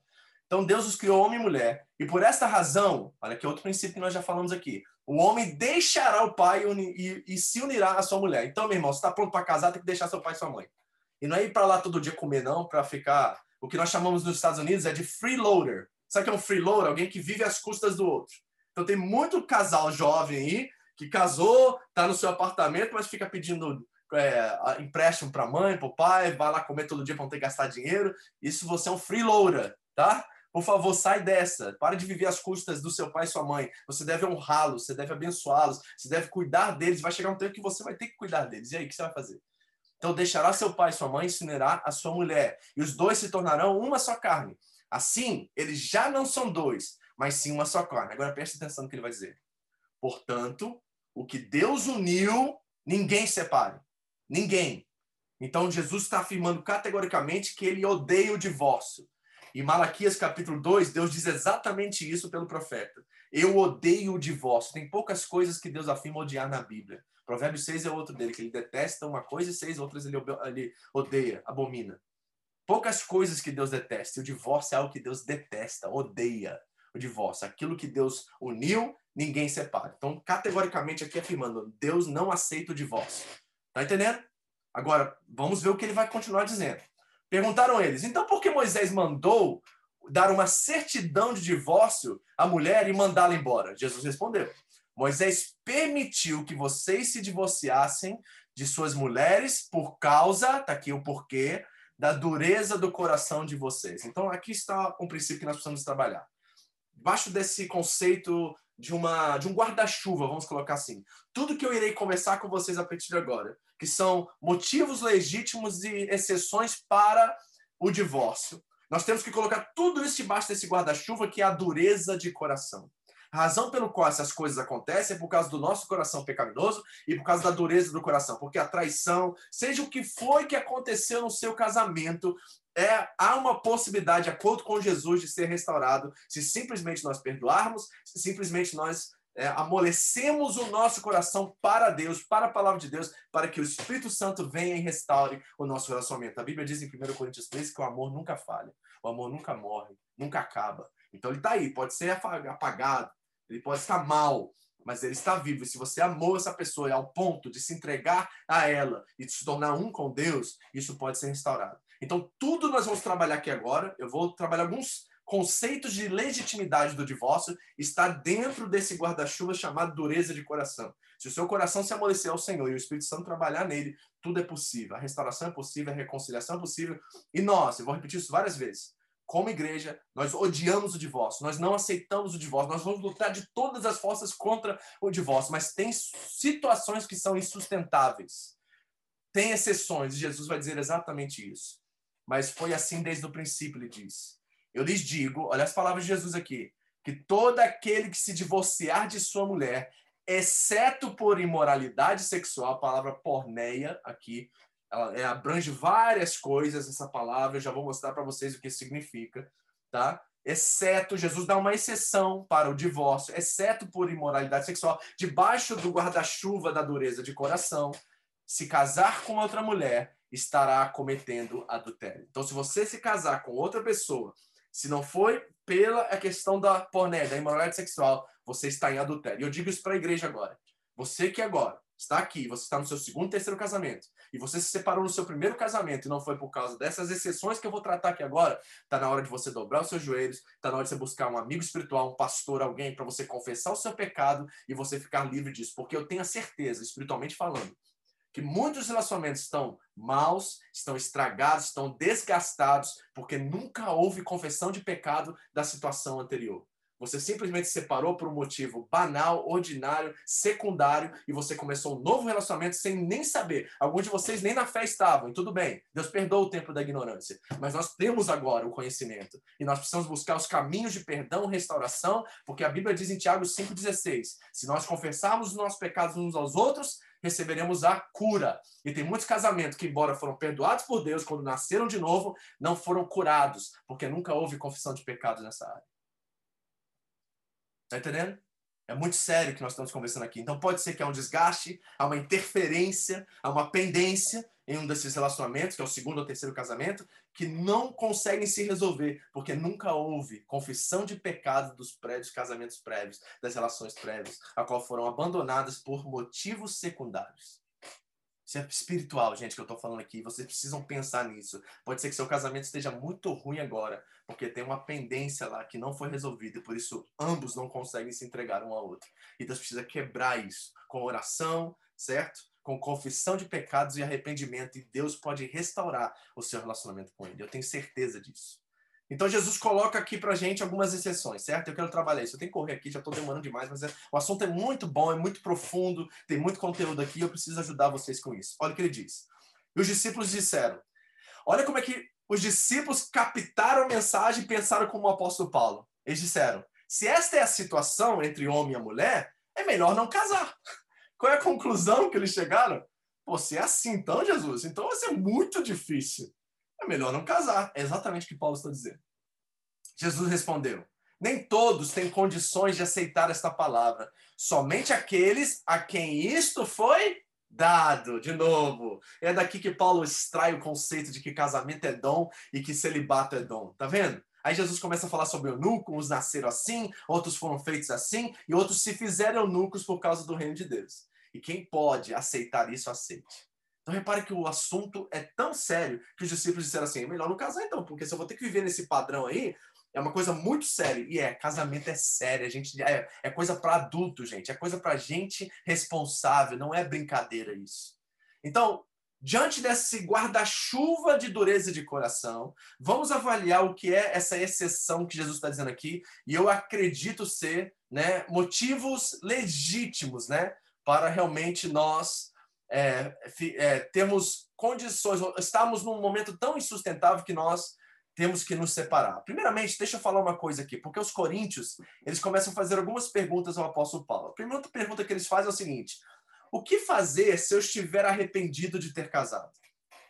Então Deus os criou homem e mulher. E por esta razão, olha que outro princípio que nós já falamos aqui. O homem deixará o pai e, e, e se unirá à sua mulher. Então, meu irmão, você está pronto para casar, tem que deixar seu pai e sua mãe. E não é ir para lá todo dia comer, não, para ficar. O que nós chamamos nos Estados Unidos é de freeloader. Sabe o que é um freeloader? Alguém que vive às custas do outro. Então tem muito casal jovem aí que casou, está no seu apartamento, mas fica pedindo é, empréstimo para mãe, para o pai, vai lá comer todo dia para não ter que gastar dinheiro. Isso você é um freeloader, tá? Por favor, sai dessa. Para de viver às custas do seu pai e sua mãe. Você deve honrá-los, você deve abençoá-los, você deve cuidar deles. Vai chegar um tempo que você vai ter que cuidar deles. E aí, o que você vai fazer? Então, deixará seu pai e sua mãe, ensinará a sua mulher, e os dois se tornarão uma só carne. Assim, eles já não são dois, mas sim uma só carne. Agora preste atenção no que ele vai dizer. Portanto, o que Deus uniu, ninguém separe. Ninguém. Então, Jesus está afirmando categoricamente que ele odeia o divórcio. Em Malaquias capítulo 2, Deus diz exatamente isso pelo profeta. Eu odeio o divórcio. Tem poucas coisas que Deus afirma odiar na Bíblia. Provérbios 6 é outro dele, que ele detesta uma coisa e seis outras ele, ele odeia, abomina. Poucas coisas que Deus detesta. E o divórcio é algo que Deus detesta, odeia o divórcio. Aquilo que Deus uniu, ninguém separa. Então, categoricamente aqui afirmando, Deus não aceita o divórcio. Tá entendendo? Agora, vamos ver o que ele vai continuar dizendo. Perguntaram eles: então por que Moisés mandou dar uma certidão de divórcio à mulher e mandá-la embora? Jesus respondeu: Moisés permitiu que vocês se divorciassem de suas mulheres por causa, tá aqui o porquê, da dureza do coração de vocês. Então aqui está um princípio que nós precisamos trabalhar. Debaixo desse conceito de uma de um guarda-chuva, vamos colocar assim. Tudo que eu irei conversar com vocês a partir de agora, que são motivos legítimos e exceções para o divórcio. Nós temos que colocar tudo isso debaixo desse guarda-chuva que é a dureza de coração. A razão pelo qual essas coisas acontecem é por causa do nosso coração pecaminoso e por causa da dureza do coração, porque a traição, seja o que foi que aconteceu no seu casamento, é, há uma possibilidade, de acordo com Jesus, de ser restaurado se simplesmente nós perdoarmos, se simplesmente nós é, amolecemos o nosso coração para Deus, para a palavra de Deus, para que o Espírito Santo venha e restaure o nosso relacionamento. A Bíblia diz em 1 Coríntios 13 que o amor nunca falha, o amor nunca morre, nunca acaba. Então ele está aí, pode ser apagado, ele pode estar mal, mas ele está vivo. E se você amou essa pessoa ao ponto de se entregar a ela e de se tornar um com Deus, isso pode ser restaurado. Então, tudo nós vamos trabalhar aqui agora. Eu vou trabalhar alguns conceitos de legitimidade do divórcio, está dentro desse guarda-chuva chamado dureza de coração. Se o seu coração se amolecer ao Senhor e o Espírito Santo trabalhar nele, tudo é possível. A restauração é possível, a reconciliação é possível. E nós, eu vou repetir isso várias vezes, como igreja, nós odiamos o divórcio, nós não aceitamos o divórcio, nós vamos lutar de todas as forças contra o divórcio, mas tem situações que são insustentáveis. Tem exceções, e Jesus vai dizer exatamente isso mas foi assim desde o princípio, ele diz. Eu lhes digo, olha as palavras de Jesus aqui, que todo aquele que se divorciar de sua mulher, exceto por imoralidade sexual, a palavra porneia aqui, ela é, abrange várias coisas essa palavra, eu já vou mostrar para vocês o que significa, tá? Exceto, Jesus dá uma exceção para o divórcio, exceto por imoralidade sexual, debaixo do guarda-chuva da dureza de coração, se casar com outra mulher, estará cometendo adultério. Então, se você se casar com outra pessoa, se não foi pela a questão da porné, da imoralidade sexual, você está em adultério. E eu digo isso para a igreja agora. Você que agora está aqui, você está no seu segundo, terceiro casamento, e você se separou no seu primeiro casamento e não foi por causa dessas exceções que eu vou tratar aqui agora, está na hora de você dobrar os seus joelhos, está na hora de você buscar um amigo espiritual, um pastor, alguém para você confessar o seu pecado e você ficar livre disso, porque eu tenho a certeza, espiritualmente falando, que muitos relacionamentos estão maus, estão estragados, estão desgastados, porque nunca houve confissão de pecado da situação anterior. Você simplesmente se separou por um motivo banal, ordinário, secundário, e você começou um novo relacionamento sem nem saber. Alguns de vocês nem na fé estavam, e tudo bem. Deus perdoa o tempo da ignorância. Mas nós temos agora o conhecimento. E nós precisamos buscar os caminhos de perdão, restauração, porque a Bíblia diz em Tiago 5,16: se nós confessarmos os nossos pecados uns aos outros, receberemos a cura. E tem muitos casamentos que, embora foram perdoados por Deus quando nasceram de novo, não foram curados, porque nunca houve confissão de pecados nessa área. Tá entendendo? É muito sério que nós estamos conversando aqui. Então pode ser que há um desgaste, há uma interferência, há uma pendência em um desses relacionamentos, que é o segundo ou terceiro casamento, que não conseguem se resolver, porque nunca houve confissão de pecado dos prédios, casamentos prévios, das relações prévias, a qual foram abandonadas por motivos secundários. Isso é espiritual, gente, que eu estou falando aqui. Vocês precisam pensar nisso. Pode ser que seu casamento esteja muito ruim agora, porque tem uma pendência lá que não foi resolvida e por isso ambos não conseguem se entregar um ao outro. E Deus precisa quebrar isso com oração, certo? Com confissão de pecados e arrependimento. E Deus pode restaurar o seu relacionamento com Ele. Eu tenho certeza disso. Então Jesus coloca aqui pra gente algumas exceções, certo? Eu quero trabalhar isso. Eu tenho que correr aqui, já estou demorando demais, mas é, o assunto é muito bom, é muito profundo, tem muito conteúdo aqui, eu preciso ajudar vocês com isso. Olha o que ele diz. E os discípulos disseram: Olha como é que os discípulos captaram a mensagem e pensaram como o apóstolo Paulo. Eles disseram: se esta é a situação entre homem e mulher, é melhor não casar. Qual é a conclusão que eles chegaram? Se é assim então, Jesus, então vai ser muito difícil é melhor não casar. É exatamente o que Paulo está dizendo. Jesus respondeu: Nem todos têm condições de aceitar esta palavra, somente aqueles a quem isto foi dado. De novo, é daqui que Paulo extrai o conceito de que casamento é dom e que celibato é dom. Tá vendo? Aí Jesus começa a falar sobre eunuco, uns nasceram assim, outros foram feitos assim, e outros se fizeram eunucos por causa do reino de Deus. E quem pode aceitar isso, aceite. Então repare que o assunto é tão sério que os discípulos disseram assim: é melhor não casar então, porque se eu vou ter que viver nesse padrão aí, é uma coisa muito séria. E é, casamento é sério, a gente é, é coisa para adulto, gente, é coisa para gente responsável, não é brincadeira isso. Então, diante desse guarda-chuva de dureza de coração, vamos avaliar o que é essa exceção que Jesus está dizendo aqui, e eu acredito ser, né, motivos legítimos, né, para realmente nós é, é, temos condições, estamos num momento tão insustentável que nós temos que nos separar. Primeiramente, deixa eu falar uma coisa aqui, porque os coríntios, eles começam a fazer algumas perguntas ao apóstolo Paulo. A primeira pergunta que eles fazem é o seguinte: o que fazer se eu estiver arrependido de ter casado?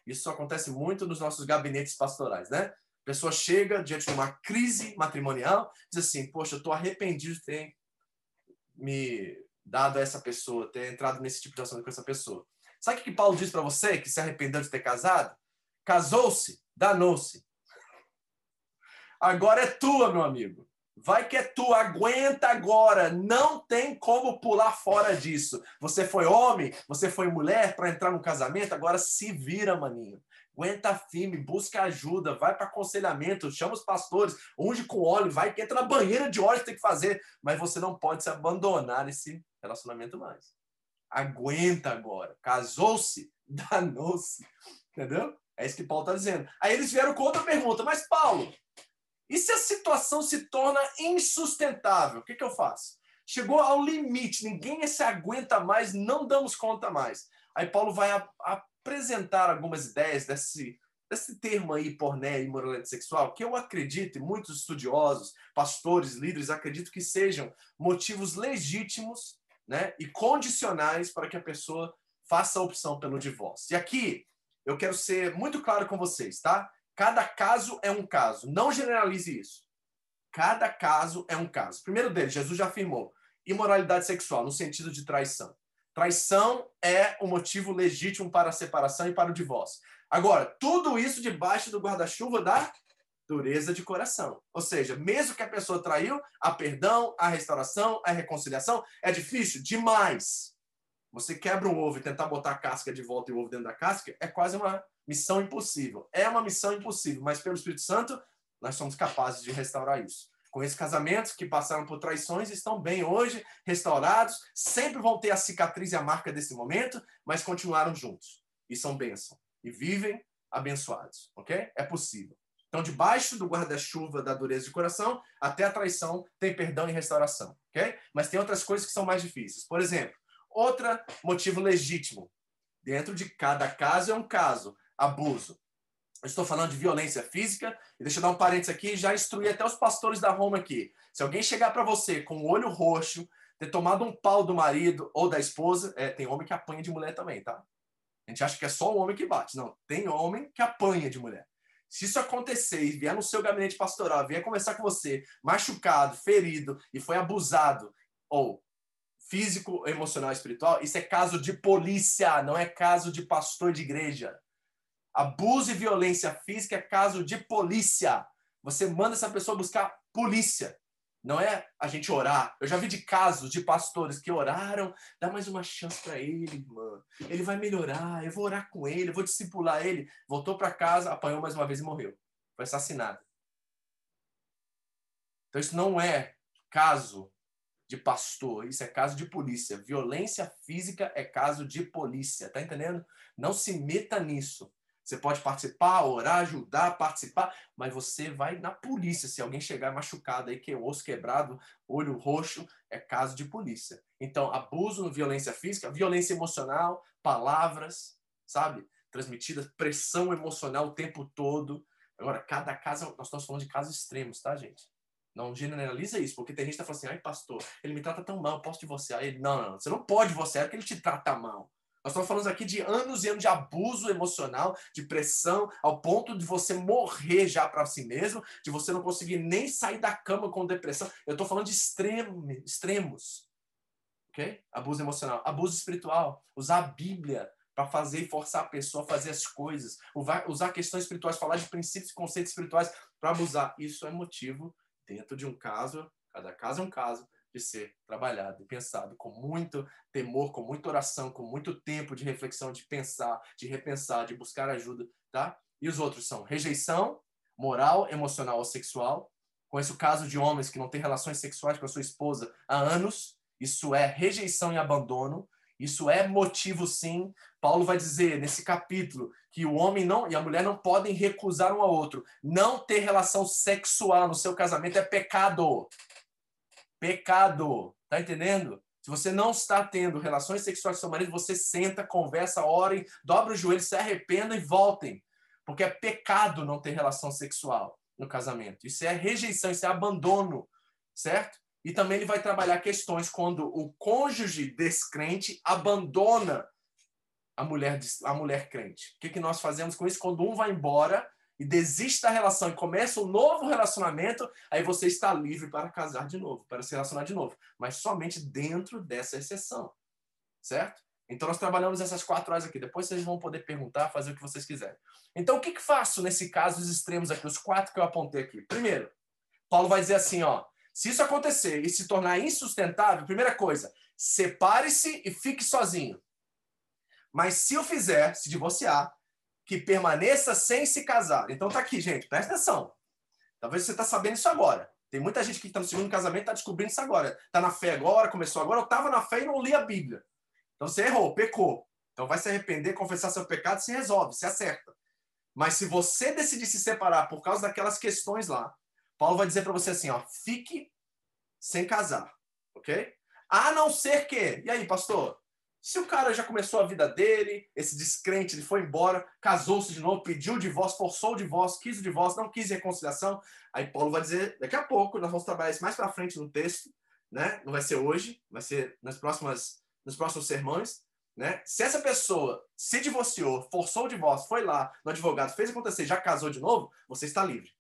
Isso acontece muito nos nossos gabinetes pastorais, né? A pessoa chega diante de uma crise matrimonial, diz assim: Poxa, eu estou arrependido de ter me dado a essa pessoa, ter entrado nesse tipo de relacionamento com essa pessoa. Sabe o que Paulo diz para você que se arrependeu de ter casado? Casou-se, danou-se. Agora é tua, meu amigo. Vai que é tua, aguenta agora. Não tem como pular fora disso. Você foi homem, você foi mulher para entrar no casamento, agora se vira, maninho. Aguenta firme, busca ajuda, vai para aconselhamento, chama os pastores, unge com óleo, vai que entra na banheira de óleo, tem que fazer. Mas você não pode se abandonar esse relacionamento mais. Aguenta agora. Casou-se, danou-se. Entendeu? É isso que Paulo está dizendo. Aí eles vieram com outra pergunta, mas Paulo, e se a situação se torna insustentável? O que, que eu faço? Chegou ao limite, ninguém se aguenta mais, não damos conta mais. Aí Paulo vai apresentar algumas ideias desse, desse termo aí, porné e moralidade sexual, que eu acredito, e muitos estudiosos, pastores, líderes, acredito que sejam motivos legítimos né, e condicionais para que a pessoa faça a opção pelo divórcio. E aqui eu quero ser muito claro com vocês, tá? Cada caso é um caso. Não generalize isso. Cada caso é um caso. Primeiro deles, Jesus já afirmou imoralidade sexual, no sentido de traição. Traição é o motivo legítimo para a separação e para o divórcio. Agora, tudo isso debaixo do guarda-chuva da dureza de coração. Ou seja, mesmo que a pessoa traiu, a perdão, a restauração, a reconciliação é difícil demais. Você quebra um ovo e tentar botar a casca de volta e o ovo dentro da casca é quase uma missão impossível. É uma missão impossível, mas pelo Espírito Santo nós somos capazes de restaurar isso. Com esses casamentos que passaram por traições estão bem hoje, restaurados, sempre vão ter a cicatriz e a marca desse momento, mas continuaram juntos e são bênção e vivem abençoados, ok? É possível. Então, debaixo do guarda-chuva da dureza de coração, até a traição tem perdão e restauração, ok? Mas tem outras coisas que são mais difíceis. Por exemplo, outro motivo legítimo. Dentro de cada caso é um caso. Abuso. Eu estou falando de violência física. E deixa eu dar um parênteses aqui já instruir até os pastores da Roma aqui. Se alguém chegar para você com o olho roxo, ter tomado um pau do marido ou da esposa, é, tem homem que apanha de mulher também, tá? A gente acha que é só o homem que bate. Não, tem homem que apanha de mulher. Se isso acontecer e vier no seu gabinete pastoral, vier conversar com você, machucado, ferido e foi abusado, ou físico, emocional, espiritual, isso é caso de polícia, não é caso de pastor de igreja. Abuso e violência física é caso de polícia. Você manda essa pessoa buscar polícia. Não é a gente orar. Eu já vi de casos de pastores que oraram, dá mais uma chance para ele, mano. Ele vai melhorar, eu vou orar com ele, eu vou discipular ele. Voltou para casa, apanhou mais uma vez e morreu. Foi assassinado. Então isso não é caso de pastor, isso é caso de polícia. Violência física é caso de polícia, tá entendendo? Não se meta nisso. Você pode participar, orar, ajudar, participar, mas você vai na polícia. Se alguém chegar machucado aí, que osso quebrado, olho roxo, é caso de polícia. Então, abuso, violência física, violência emocional, palavras, sabe? Transmitidas, pressão emocional o tempo todo. Agora, cada caso, nós estamos falando de casos extremos, tá, gente? Não generaliza isso, porque tem gente que tá falando assim, ai, pastor, ele me trata tão mal, posso divorciar ele. Não, não, não, você não pode divorciar, é que ele te trata mal. Nós estamos falando aqui de anos e anos de abuso emocional, de pressão, ao ponto de você morrer já para si mesmo, de você não conseguir nem sair da cama com depressão. Eu estou falando de extremo, extremos. Ok? Abuso emocional. Abuso espiritual. Usar a Bíblia para fazer e forçar a pessoa a fazer as coisas. Usar questões espirituais, falar de princípios e conceitos espirituais para abusar. Isso é motivo, dentro de um caso, cada caso é um caso, de ser trabalhado e pensado com muito temor, com muita oração, com muito tempo de reflexão, de pensar, de repensar, de buscar ajuda, tá? E os outros são rejeição moral, emocional ou sexual. Conheço o caso de homens que não têm relações sexuais com a sua esposa há anos. Isso é rejeição e abandono. Isso é motivo, sim. Paulo vai dizer nesse capítulo que o homem não e a mulher não podem recusar um ao outro. Não ter relação sexual no seu casamento é pecado. Pecado. Tá entendendo? Se você não está tendo relações sexuais com seu marido, você senta, conversa, orem, dobra os joelhos, se arrependa e voltem. Porque é pecado não ter relação sexual no casamento. Isso é rejeição, isso é abandono, certo? E também ele vai trabalhar questões quando o cônjuge descrente abandona a mulher, a mulher crente. O que, que nós fazemos com isso? Quando um vai embora, e desiste da relação e começa um novo relacionamento, aí você está livre para casar de novo, para se relacionar de novo, mas somente dentro dessa exceção, certo? Então nós trabalhamos essas quatro áreas aqui. Depois vocês vão poder perguntar, fazer o que vocês quiserem. Então o que, que faço nesse caso os extremos aqui, os quatro que eu apontei aqui? Primeiro, Paulo vai dizer assim, ó, se isso acontecer e se tornar insustentável, primeira coisa, separe-se e fique sozinho. Mas se o fizer, se divorciar, que permaneça sem se casar. Então tá aqui, gente, presta atenção. Talvez você tá sabendo isso agora. Tem muita gente que está no segundo casamento está descobrindo isso agora. Está na fé agora, começou agora. Eu estava na fé e não li a Bíblia. Então você errou, pecou. Então vai se arrepender, confessar seu pecado, se resolve, se acerta. Mas se você decidir se separar por causa daquelas questões lá, Paulo vai dizer para você assim, ó, fique sem casar, ok? A não ser que, e aí, pastor? Se o cara já começou a vida dele, esse descrente, ele foi embora, casou-se de novo, pediu o divórcio, forçou o divórcio, quis o divórcio, não quis reconciliação, aí Paulo vai dizer, daqui a pouco, nós vamos trabalhar isso mais para frente no texto, né? Não vai ser hoje, vai ser nas próximas, nos próximos sermões, Né? Se essa pessoa se divorciou, forçou o divórcio, foi lá no advogado, fez acontecer, já casou de novo, você está livre.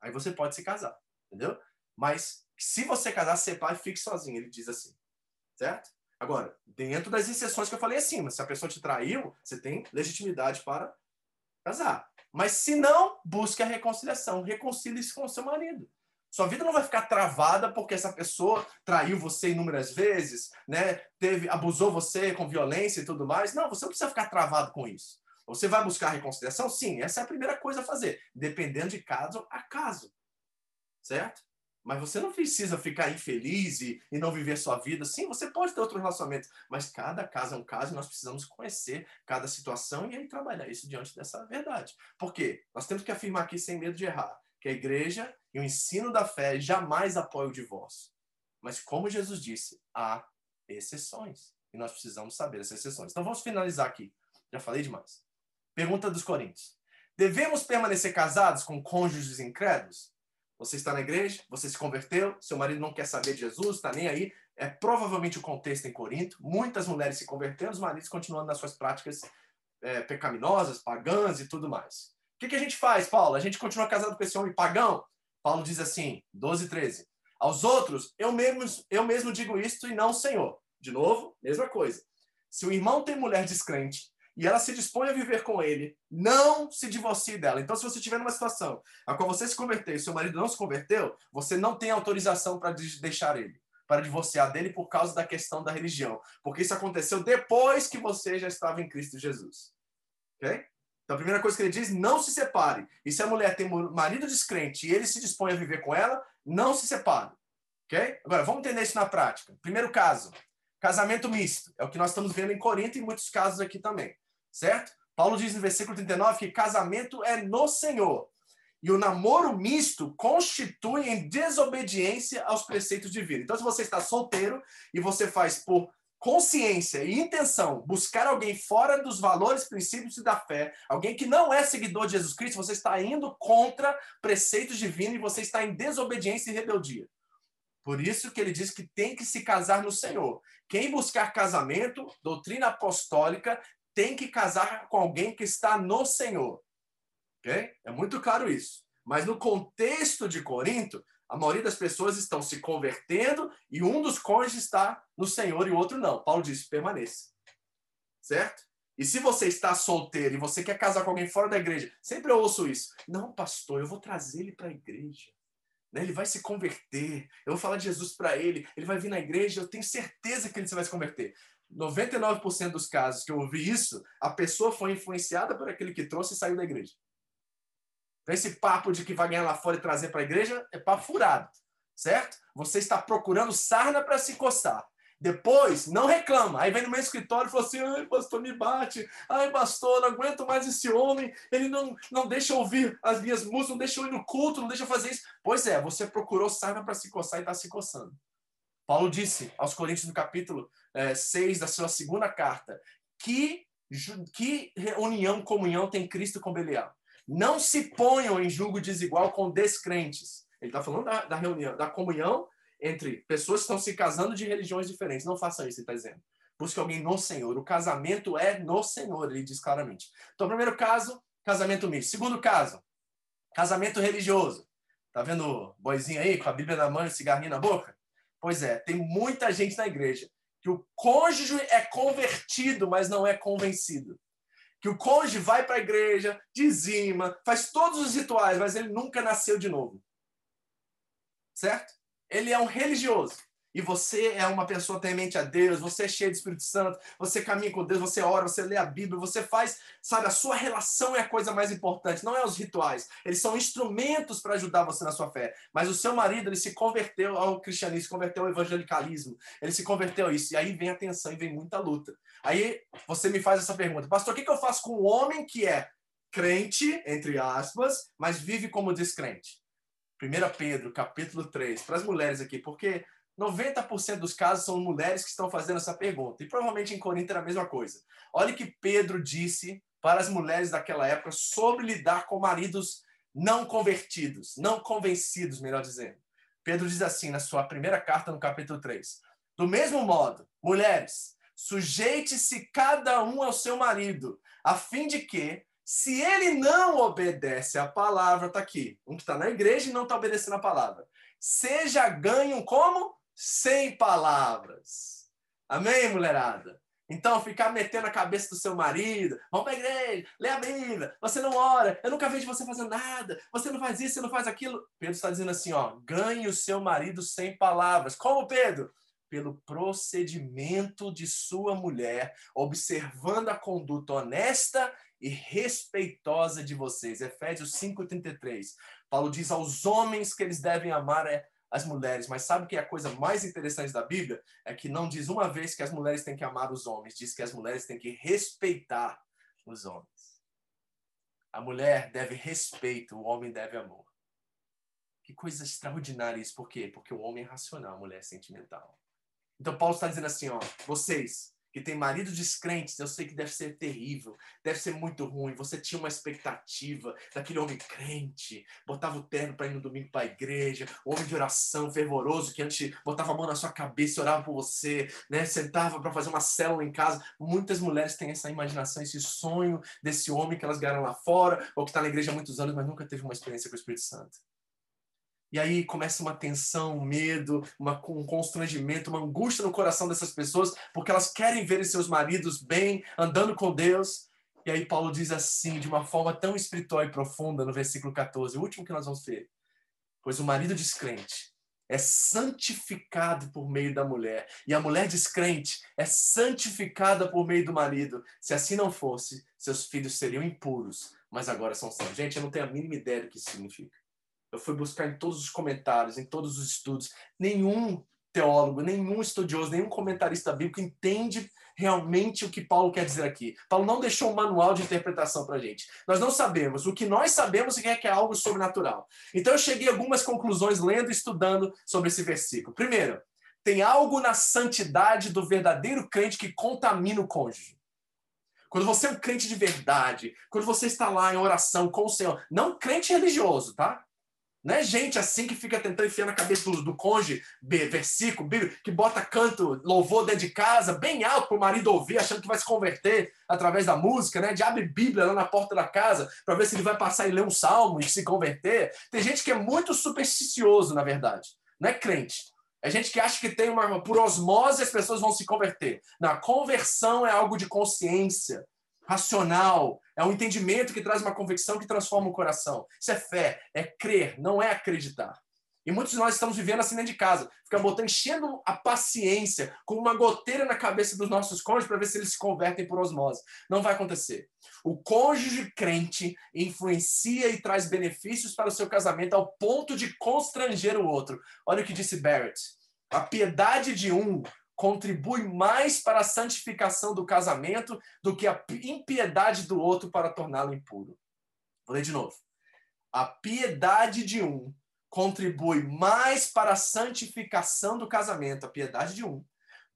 Aí você pode se casar, entendeu? Mas se você casar, separe e fique sozinho, ele diz assim. Certo? Agora, dentro das exceções que eu falei acima, se a pessoa te traiu, você tem legitimidade para casar. Mas se não, busque a reconciliação. Reconcilie-se com o seu marido. Sua vida não vai ficar travada porque essa pessoa traiu você inúmeras vezes, né? Teve, abusou você com violência e tudo mais. Não, você não precisa ficar travado com isso. Você vai buscar reconciliação? Sim, essa é a primeira coisa a fazer, dependendo de caso a caso. Certo? Mas você não precisa ficar infeliz e, e não viver sua vida. Sim, você pode ter outro relacionamento, mas cada caso é um caso e nós precisamos conhecer cada situação e aí trabalhar isso diante dessa verdade. Por quê? Nós temos que afirmar aqui sem medo de errar que a igreja e o ensino da fé jamais apoia o divórcio. Mas, como Jesus disse, há exceções. E nós precisamos saber essas exceções. Então, vamos finalizar aqui. Já falei demais. Pergunta dos Coríntios. Devemos permanecer casados com cônjuges incrédulos? Você está na igreja, você se converteu, seu marido não quer saber de Jesus, está nem aí. É provavelmente o contexto em Corinto. Muitas mulheres se converteram, os maridos continuando nas suas práticas é, pecaminosas, pagãs e tudo mais. O que, que a gente faz, Paulo? A gente continua casado com esse homem pagão? Paulo diz assim, 12, 13. Aos outros, eu mesmo, eu mesmo digo isto e não o Senhor. De novo, mesma coisa. Se o irmão tem mulher descrente e ela se dispõe a viver com ele, não se divorcie dela. Então, se você estiver numa situação a qual você se converteu e seu marido não se converteu, você não tem autorização para deixar ele, para divorciar dele por causa da questão da religião. Porque isso aconteceu depois que você já estava em Cristo Jesus. Ok? Então, a primeira coisa que ele diz, não se separe. E se a mulher tem um marido descrente e ele se dispõe a viver com ela, não se separe. Ok? Agora, vamos entender isso na prática. Primeiro caso, casamento misto. É o que nós estamos vendo em Corinto e em muitos casos aqui também. Certo? Paulo diz no versículo 39 que casamento é no Senhor. E o namoro misto constitui em desobediência aos preceitos divinos. Então, se você está solteiro e você faz por consciência e intenção buscar alguém fora dos valores, princípios e da fé, alguém que não é seguidor de Jesus Cristo, você está indo contra preceitos divinos e você está em desobediência e rebeldia. Por isso que ele diz que tem que se casar no Senhor. Quem buscar casamento, doutrina apostólica, tem que casar com alguém que está no Senhor. Ok? É muito claro isso. Mas no contexto de Corinto, a maioria das pessoas estão se convertendo e um dos cônjuges está no Senhor e o outro não. Paulo diz: permaneça. Certo? E se você está solteiro e você quer casar com alguém fora da igreja, sempre eu ouço isso. Não, pastor, eu vou trazer ele para a igreja. Né? Ele vai se converter. Eu vou falar de Jesus para ele. Ele vai vir na igreja. Eu tenho certeza que ele vai se converter. 99% dos casos que eu ouvi isso, a pessoa foi influenciada por aquele que trouxe e saiu da igreja. Então, esse papo de que vai ganhar lá fora e trazer para a igreja é papo furado, certo? Você está procurando sarna para se coçar. Depois, não reclama. Aí vem no meu escritório e fala assim: ai, pastor, me bate. Ai, pastor, não aguento mais esse homem. Ele não, não deixa ouvir as minhas músicas, não deixa eu ir no culto, não deixa eu fazer isso. Pois é, você procurou sarna para se coçar e está se coçando. Paulo disse aos Coríntios, no capítulo é, 6 da sua segunda carta, que, que união, comunhão tem Cristo com Belial. Não se ponham em julgo desigual com descrentes. Ele está falando da, da, reunião, da comunhão entre pessoas que estão se casando de religiões diferentes. Não façam isso, ele está dizendo. Busque alguém no Senhor. O casamento é no Senhor, ele diz claramente. Então, primeiro caso, casamento misto. Segundo caso, casamento religioso. Tá vendo o boizinho aí com a Bíblia na mão e o cigarrinho na boca? Pois é, tem muita gente na igreja que o cônjuge é convertido, mas não é convencido que o cônjuge vai para a igreja, dizima, faz todos os rituais, mas ele nunca nasceu de novo. Certo? Ele é um religioso e você é uma pessoa temente a Deus, você é cheio de Espírito Santo, você caminha com Deus, você ora, você lê a Bíblia, você faz, sabe, a sua relação é a coisa mais importante, não é os rituais. Eles são instrumentos para ajudar você na sua fé. Mas o seu marido, ele se converteu ao cristianismo, se converteu ao evangelicalismo, ele se converteu a isso. E aí vem a tensão e vem muita luta. Aí você me faz essa pergunta, pastor, o que eu faço com um homem que é crente, entre aspas, mas vive como descrente? 1 Pedro, capítulo 3, para as mulheres aqui, porque 90% dos casos são mulheres que estão fazendo essa pergunta. E provavelmente em Corinto era a mesma coisa. Olha o que Pedro disse para as mulheres daquela época sobre lidar com maridos não convertidos, não convencidos, melhor dizendo. Pedro diz assim na sua primeira carta, no capítulo 3. Do mesmo modo, mulheres, Sujeite-se cada um ao seu marido, a fim de que, se ele não obedece à palavra, tá aqui, um que está na igreja e não está obedecendo a palavra, seja ganho como? Sem palavras. Amém, mulherada? Então, ficar metendo a cabeça do seu marido, vamos para a igreja, lê a Bíblia, você não ora, eu nunca vejo você fazendo nada, você não faz isso, você não faz aquilo. Pedro está dizendo assim, ó, ganhe o seu marido sem palavras. Como, Pedro? Pelo procedimento de sua mulher, observando a conduta honesta e respeitosa de vocês. Efésios 5,33. Paulo diz aos homens que eles devem amar é as mulheres. Mas sabe que é a coisa mais interessante da Bíblia? É que não diz uma vez que as mulheres têm que amar os homens, diz que as mulheres têm que respeitar os homens. A mulher deve respeito, o homem deve amor. Que coisa extraordinária isso. Por quê? Porque o homem é racional, a mulher é sentimental. Então Paulo está dizendo assim, ó, vocês que tem marido descrentes, eu sei que deve ser terrível, deve ser muito ruim. Você tinha uma expectativa daquele homem crente, botava o terno para ir no domingo para a igreja, o homem de oração fervoroso que antes botava a mão na sua cabeça e orava por você, né? Sentava para fazer uma célula em casa. Muitas mulheres têm essa imaginação, esse sonho desse homem que elas ganharam lá fora, ou que está na igreja há muitos anos, mas nunca teve uma experiência com o Espírito Santo. E aí começa uma tensão, um medo, uma, um constrangimento, uma angústia no coração dessas pessoas, porque elas querem ver seus maridos bem, andando com Deus. E aí Paulo diz assim, de uma forma tão espiritual e profunda, no versículo 14, o último que nós vamos ver. Pois o marido descrente é santificado por meio da mulher, e a mulher descrente é santificada por meio do marido. Se assim não fosse, seus filhos seriam impuros, mas agora são santos. Gente, eu não tenho a mínima ideia do que isso significa. Eu fui buscar em todos os comentários, em todos os estudos. Nenhum teólogo, nenhum estudioso, nenhum comentarista bíblico entende realmente o que Paulo quer dizer aqui. Paulo não deixou um manual de interpretação para a gente. Nós não sabemos. O que nós sabemos é que é algo sobrenatural. Então eu cheguei a algumas conclusões lendo e estudando sobre esse versículo. Primeiro, tem algo na santidade do verdadeiro crente que contamina o cônjuge. Quando você é um crente de verdade, quando você está lá em oração com o Senhor, não crente religioso, tá? Não é gente assim que fica tentando enfiar na cabeça do, do cônjuge, versículo, bíblia, que bota canto, louvor dentro de casa, bem alto para o marido ouvir, achando que vai se converter através da música, né? De abre Bíblia lá na porta da casa para ver se ele vai passar e ler um salmo e se converter. Tem gente que é muito supersticioso, na verdade. Não é crente. É gente que acha que tem uma por osmose as pessoas vão se converter. Na conversão é algo de consciência racional, é um entendimento que traz uma convicção que transforma o coração. Isso é fé, é crer, não é acreditar. E muitos de nós estamos vivendo assim dentro de casa, fica botando, enchendo a paciência com uma goteira na cabeça dos nossos cônjuges para ver se eles se convertem por osmose. Não vai acontecer. O cônjuge crente influencia e traz benefícios para o seu casamento ao ponto de constranger o outro. Olha o que disse Barrett. A piedade de um contribui mais para a santificação do casamento do que a impiedade do outro para torná-lo impuro. Vou ler de novo. A piedade de um contribui mais para a santificação do casamento, a piedade de um,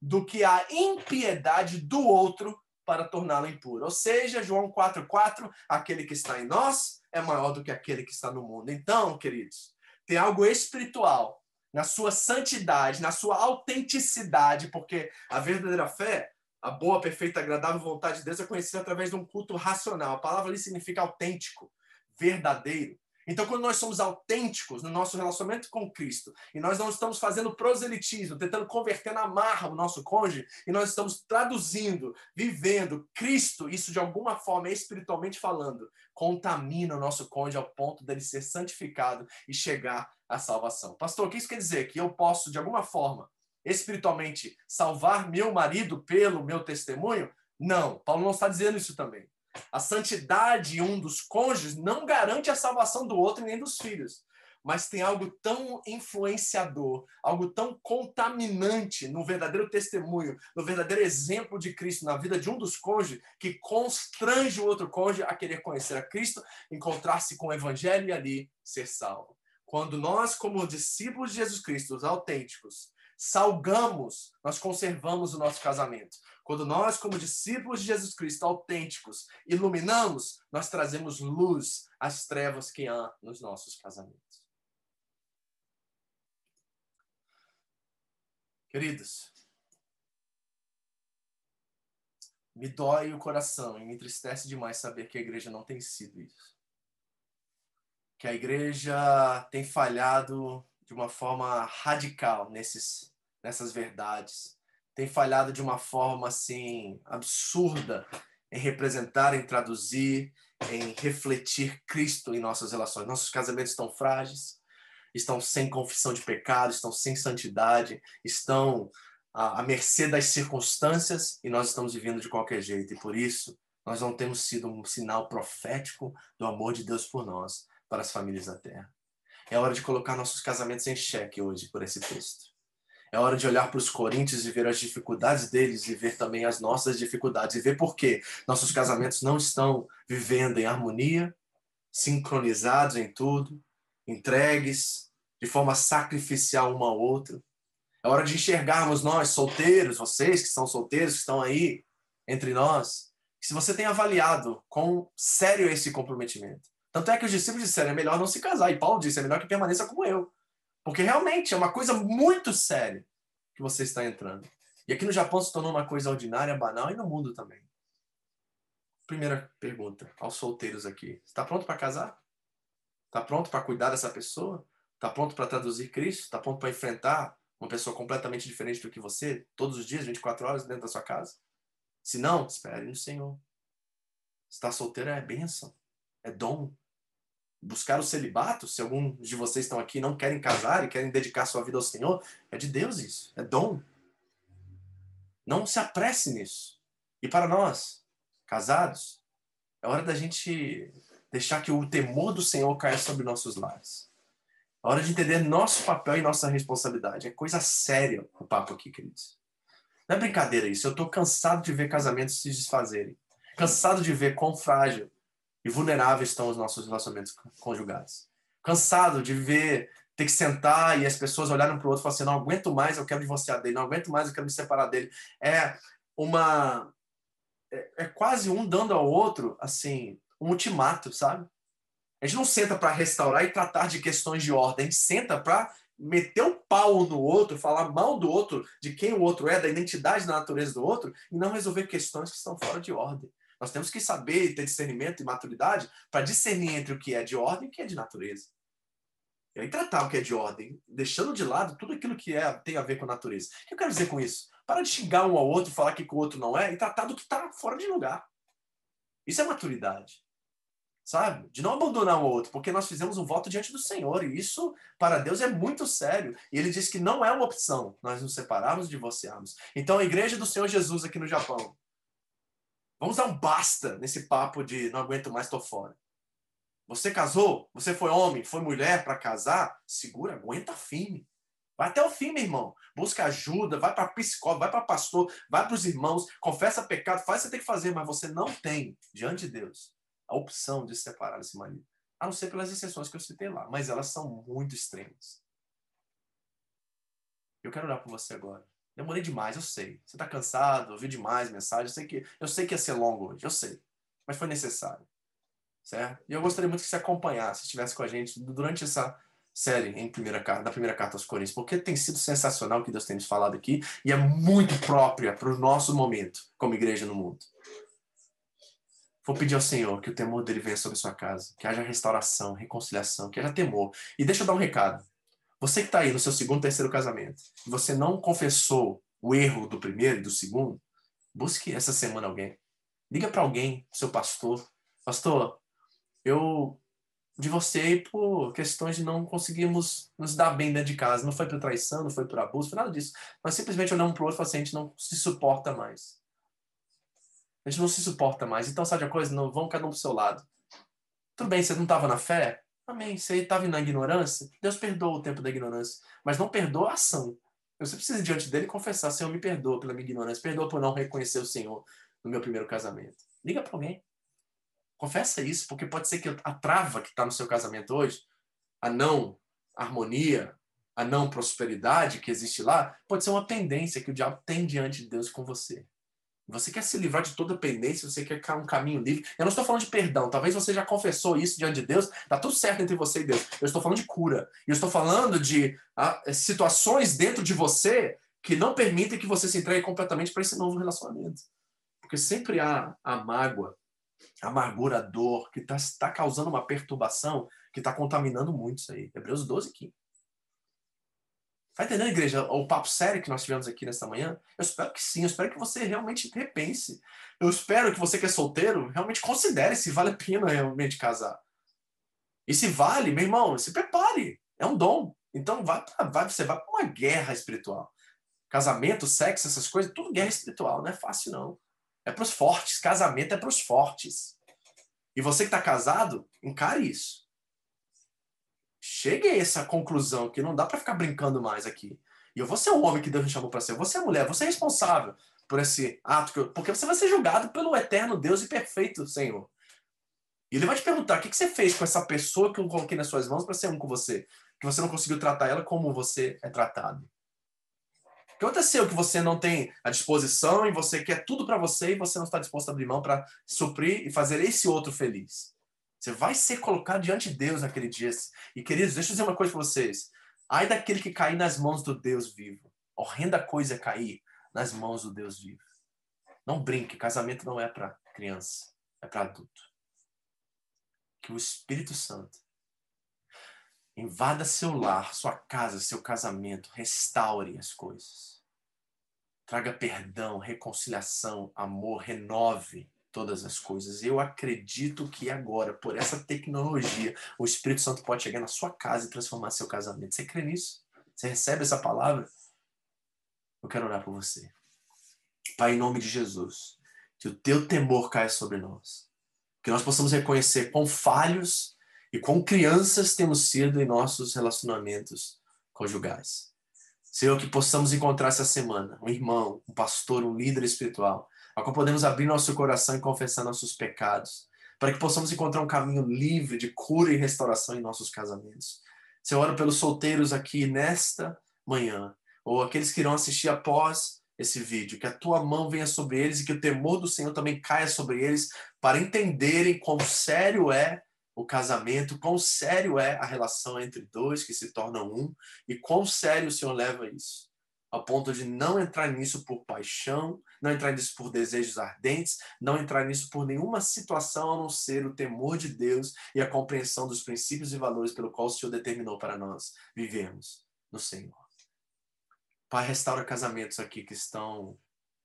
do que a impiedade do outro para torná-lo impuro. Ou seja, João 4,4, aquele que está em nós é maior do que aquele que está no mundo. Então, queridos, tem algo espiritual na sua santidade, na sua autenticidade, porque a verdadeira fé, a boa, perfeita, agradável vontade de Deus é conhecida através de um culto racional. A palavra ali significa autêntico, verdadeiro. Então, quando nós somos autênticos no nosso relacionamento com Cristo, e nós não estamos fazendo proselitismo, tentando converter na marra o nosso cônjuge, e nós estamos traduzindo, vivendo Cristo, isso de alguma forma, espiritualmente falando, contamina o nosso cônjuge ao ponto dele ser santificado e chegar à salvação. Pastor, o que isso quer dizer? Que eu posso, de alguma forma, espiritualmente, salvar meu marido pelo meu testemunho? Não, Paulo não está dizendo isso também. A santidade um dos cônjuges não garante a salvação do outro nem dos filhos. Mas tem algo tão influenciador, algo tão contaminante no verdadeiro testemunho, no verdadeiro exemplo de Cristo na vida de um dos cônjuges, que constrange o outro cônjuge a querer conhecer a Cristo, encontrar-se com o Evangelho e ali ser salvo. Quando nós, como discípulos de Jesus Cristo, os autênticos, salgamos, nós conservamos o nosso casamento. Quando nós, como discípulos de Jesus Cristo, autênticos, iluminamos, nós trazemos luz às trevas que há nos nossos casamentos. Queridos, me dói o coração e me entristece demais saber que a igreja não tem sido isso. Que a igreja tem falhado de uma forma radical nesses, nessas verdades. Tem falhado de uma forma assim absurda em representar, em traduzir, em refletir Cristo em nossas relações. Nossos casamentos estão frágeis, estão sem confissão de pecado, estão sem santidade, estão à, mercê das circunstâncias e nós estamos vivendo de qualquer jeito. E por isso, nós não temos sido um sinal profético do amor de Deus por nós, para as famílias da terra. É hora de colocar nossos casamentos em xeque hoje por esse texto. É hora de olhar para os coríntios e ver as dificuldades deles e ver também as nossas dificuldades e ver por que nossos casamentos não estão vivendo em harmonia, sincronizados em tudo, entregues de forma sacrificial um ao outro. É hora de enxergarmos nós, solteiros, vocês que são solteiros, que estão aí entre nós, que se você tem avaliado com sério esse comprometimento. Tanto é que os discípulos disseram, é melhor não se casar. E Paulo disse, é melhor que permaneça como eu. Porque realmente é uma coisa muito séria que você está entrando. E aqui no Japão se tornou uma coisa ordinária, banal e no mundo também. Primeira pergunta aos solteiros aqui: está pronto para casar? Está pronto para cuidar dessa pessoa? Está pronto para traduzir Cristo? Está pronto para enfrentar uma pessoa completamente diferente do que você, todos os dias, 24 horas dentro da sua casa? Se não, espere no Senhor. Estar solteiro é bênção, é dom, buscar o celibato, se alguns de vocês estão aqui e não querem casar e querem dedicar sua vida ao Senhor, é de Deus isso, é dom. Não se apresse nisso. E para nós, casados, é hora da gente deixar que o temor do Senhor caia sobre nossos lares. É hora de entender nosso papel e nossa responsabilidade. É coisa séria o papo aqui, queridos. Não é brincadeira isso. Eu estou cansado de ver casamentos se desfazerem. Cansado de ver quão frágil e vulneráveis estão os nossos relacionamentos conjugais. Cansado de ver, ter que sentar e as pessoas olharem para o outro e falar assim: não aguento mais, eu quero divorciar dele, não aguento mais, eu quero me separar dele. É uma. É, é quase um dando ao outro, assim, um ultimato, sabe? A gente não senta para restaurar e tratar de questões de ordem, a gente senta para meter o um pau no outro, falar mal do outro, de quem o outro é, da identidade da natureza do outro, e não resolver questões que estão fora de ordem. Nós temos que saber ter discernimento e maturidade para discernir entre o que é de ordem e o que é de natureza. E aí tratar o que é de ordem, deixando de lado tudo aquilo que é, tem a ver com a natureza. O que eu quero dizer com isso? Para de xingar um ao outro, falar que o outro não é, e tratar do que está fora de lugar. Isso é maturidade. Sabe? De não abandonar um ao outro, porque nós fizemos um voto diante do Senhor, e isso para Deus é muito sério. E ele diz que não é uma opção nós nos separarmos e divorciarmos. Então a igreja do Senhor Jesus aqui no Japão, Vamos dar um basta nesse papo de não aguento mais, tô fora. Você casou? Você foi homem? Foi mulher para casar? Segura, aguenta firme. Vai até o fim, meu irmão. Busca ajuda, vai para psicólogo, vai para pastor, vai para os irmãos, confessa pecado, faz o que você tem que fazer, mas você não tem, diante de Deus, a opção de separar esse marido. A não ser pelas exceções que eu citei lá, mas elas são muito extremas. Eu quero orar por você agora. Demorei demais, eu sei. Você está cansado, ouviu demais mensagem. Eu sei, que, eu sei que ia ser longo hoje, eu sei. Mas foi necessário. Certo? E eu gostaria muito que você acompanhasse, estivesse com a gente durante essa série em primeira carta, da primeira carta aos Coríntios, porque tem sido sensacional o que Deus tem nos falado aqui e é muito própria para o nosso momento como igreja no mundo. Vou pedir ao Senhor que o temor dele venha sobre sua casa, que haja restauração, reconciliação, que haja temor. E deixa eu dar um recado. Você que está aí no seu segundo, terceiro casamento, você não confessou o erro do primeiro e do segundo, busque essa semana alguém. Liga para alguém, seu pastor. Pastor, eu divorciei por questões de não conseguirmos nos dar bem dentro de casa. Não foi por traição, não foi por abuso, foi nada disso. Nós simplesmente olhamos para o outro e assim, a gente não se suporta mais. A gente não se suporta mais. Então, sabe a coisa? Não, vamos cada um para o seu lado. Tudo bem, você não estava na fé? Amém. Se ele estava na ignorância, Deus perdoa o tempo da ignorância, mas não perdoa a ação. Você precisa diante dele confessar: Senhor, me perdoa pela minha ignorância, perdoa por não reconhecer o Senhor no meu primeiro casamento. Liga para alguém. Confessa isso, porque pode ser que a trava que está no seu casamento hoje, a não harmonia, a não prosperidade que existe lá, pode ser uma pendência que o diabo tem diante de Deus com você. Você quer se livrar de toda pendência, você quer um caminho livre. Eu não estou falando de perdão, talvez você já confessou isso diante de Deus, está tudo certo entre você e Deus. Eu estou falando de cura. Eu estou falando de ah, situações dentro de você que não permitem que você se entregue completamente para esse novo relacionamento. porque sempre há a mágoa, a amargura, a dor, que está tá causando uma perturbação que está contaminando muito isso aí. Hebreus 12, 15. Tá entendendo, igreja, o papo sério que nós tivemos aqui nesta manhã? Eu espero que sim, eu espero que você realmente repense. Eu espero que você que é solteiro realmente considere se vale a pena realmente casar. E se vale, meu irmão, se prepare. É um dom. Então vai, vai você vai para uma guerra espiritual. Casamento, sexo, essas coisas, tudo guerra espiritual, não é fácil não. É para os fortes, casamento é para os fortes. E você que está casado, encare isso. Chegue a essa conclusão que não dá para ficar brincando mais aqui. E eu vou ser o homem que Deus me chamou para ser. Você é mulher, você é responsável por esse ato. Eu... porque você vai ser julgado pelo eterno Deus e perfeito Senhor. E ele vai te perguntar: o que você fez com essa pessoa que eu coloquei nas suas mãos para ser um com você? Que você não conseguiu tratar ela como você é tratado. O que aconteceu que você não tem a disposição e você quer tudo para você e você não está disposto a abrir mão para suprir e fazer esse outro feliz? Você vai ser colocado diante de Deus naquele dia. E, queridos, deixa eu dizer uma coisa para vocês. Ai daquele que cair nas mãos do Deus vivo. Horrenda coisa é cair nas mãos do Deus vivo. Não brinque, casamento não é para criança, é para adulto. Que o Espírito Santo invada seu lar, sua casa, seu casamento, restaure as coisas. Traga perdão, reconciliação, amor, renove todas as coisas. Eu acredito que agora, por essa tecnologia, o Espírito Santo pode chegar na sua casa e transformar seu casamento. Você crê nisso? Você recebe essa palavra? Eu quero orar por você. Pai, em nome de Jesus, que o teu temor caia sobre nós. Que nós possamos reconhecer quão falhos e quão crianças temos sido em nossos relacionamentos conjugais. Senhor, que possamos encontrar essa semana um irmão, um pastor, um líder espiritual a qual podemos abrir nosso coração e confessar nossos pecados, para que possamos encontrar um caminho livre de cura e restauração em nossos casamentos. Senhor, oro pelos solteiros aqui nesta manhã, ou aqueles que irão assistir após esse vídeo, que a tua mão venha sobre eles e que o temor do Senhor também caia sobre eles, para entenderem quão sério é o casamento, quão sério é a relação entre dois que se tornam um e quão sério o Senhor leva isso ao ponto de não entrar nisso por paixão, não entrar nisso por desejos ardentes, não entrar nisso por nenhuma situação a não ser o temor de Deus e a compreensão dos princípios e valores pelo qual o Senhor determinou para nós vivermos no Senhor. Pai, restaura casamentos aqui que estão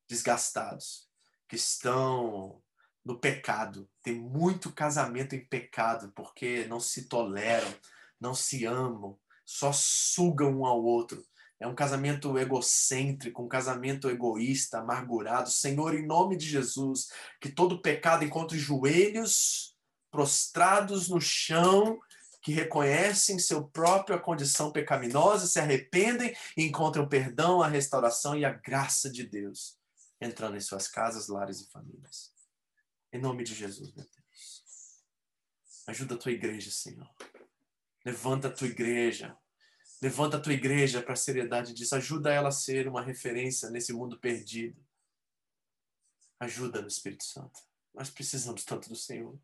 desgastados, que estão no pecado. Tem muito casamento em pecado porque não se toleram, não se amam, só sugam um ao outro é um casamento egocêntrico, um casamento egoísta, amargurado. Senhor, em nome de Jesus, que todo pecado encontre joelhos prostrados no chão, que reconhecem seu própria condição pecaminosa, se arrependem e encontram perdão, a restauração e a graça de Deus entrando em suas casas, lares e famílias. Em nome de Jesus, meu Deus. Ajuda a tua igreja, Senhor. Levanta a tua igreja Levanta a tua igreja para a seriedade disso. Ajuda ela a ser uma referência nesse mundo perdido. Ajuda no Espírito Santo. Nós precisamos tanto do Senhor.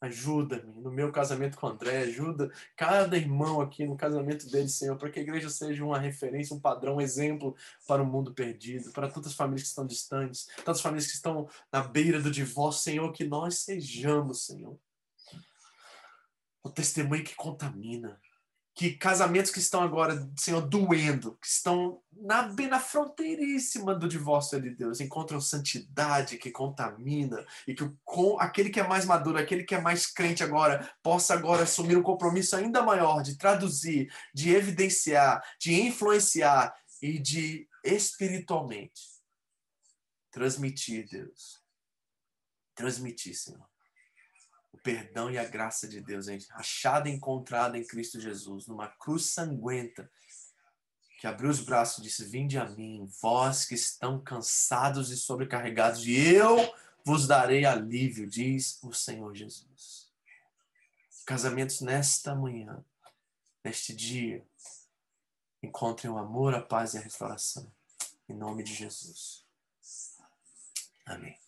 Ajuda-me no meu casamento com o André. Ajuda cada irmão aqui no casamento dele, Senhor, para que a igreja seja uma referência, um padrão, um exemplo para o mundo perdido, para tantas famílias que estão distantes, tantas famílias que estão na beira do divórcio, Senhor, que nós sejamos, Senhor. O testemunho que contamina, que casamentos que estão agora, Senhor, doendo, que estão na, bem na fronteiríssima do divórcio de Deus, encontram santidade que contamina e que com aquele que é mais maduro, aquele que é mais crente agora, possa agora assumir um compromisso ainda maior de traduzir, de evidenciar, de influenciar e de espiritualmente transmitir, Deus. Transmitir, Senhor o perdão e a graça de Deus, gente, achada e encontrada em Cristo Jesus, numa cruz sanguenta, que abriu os braços e disse: Vinde a mim, vós que estão cansados e sobrecarregados, e eu vos darei alívio, diz o Senhor Jesus. Casamentos nesta manhã, neste dia, encontrem o amor, a paz e a restauração. Em nome de Jesus. Amém.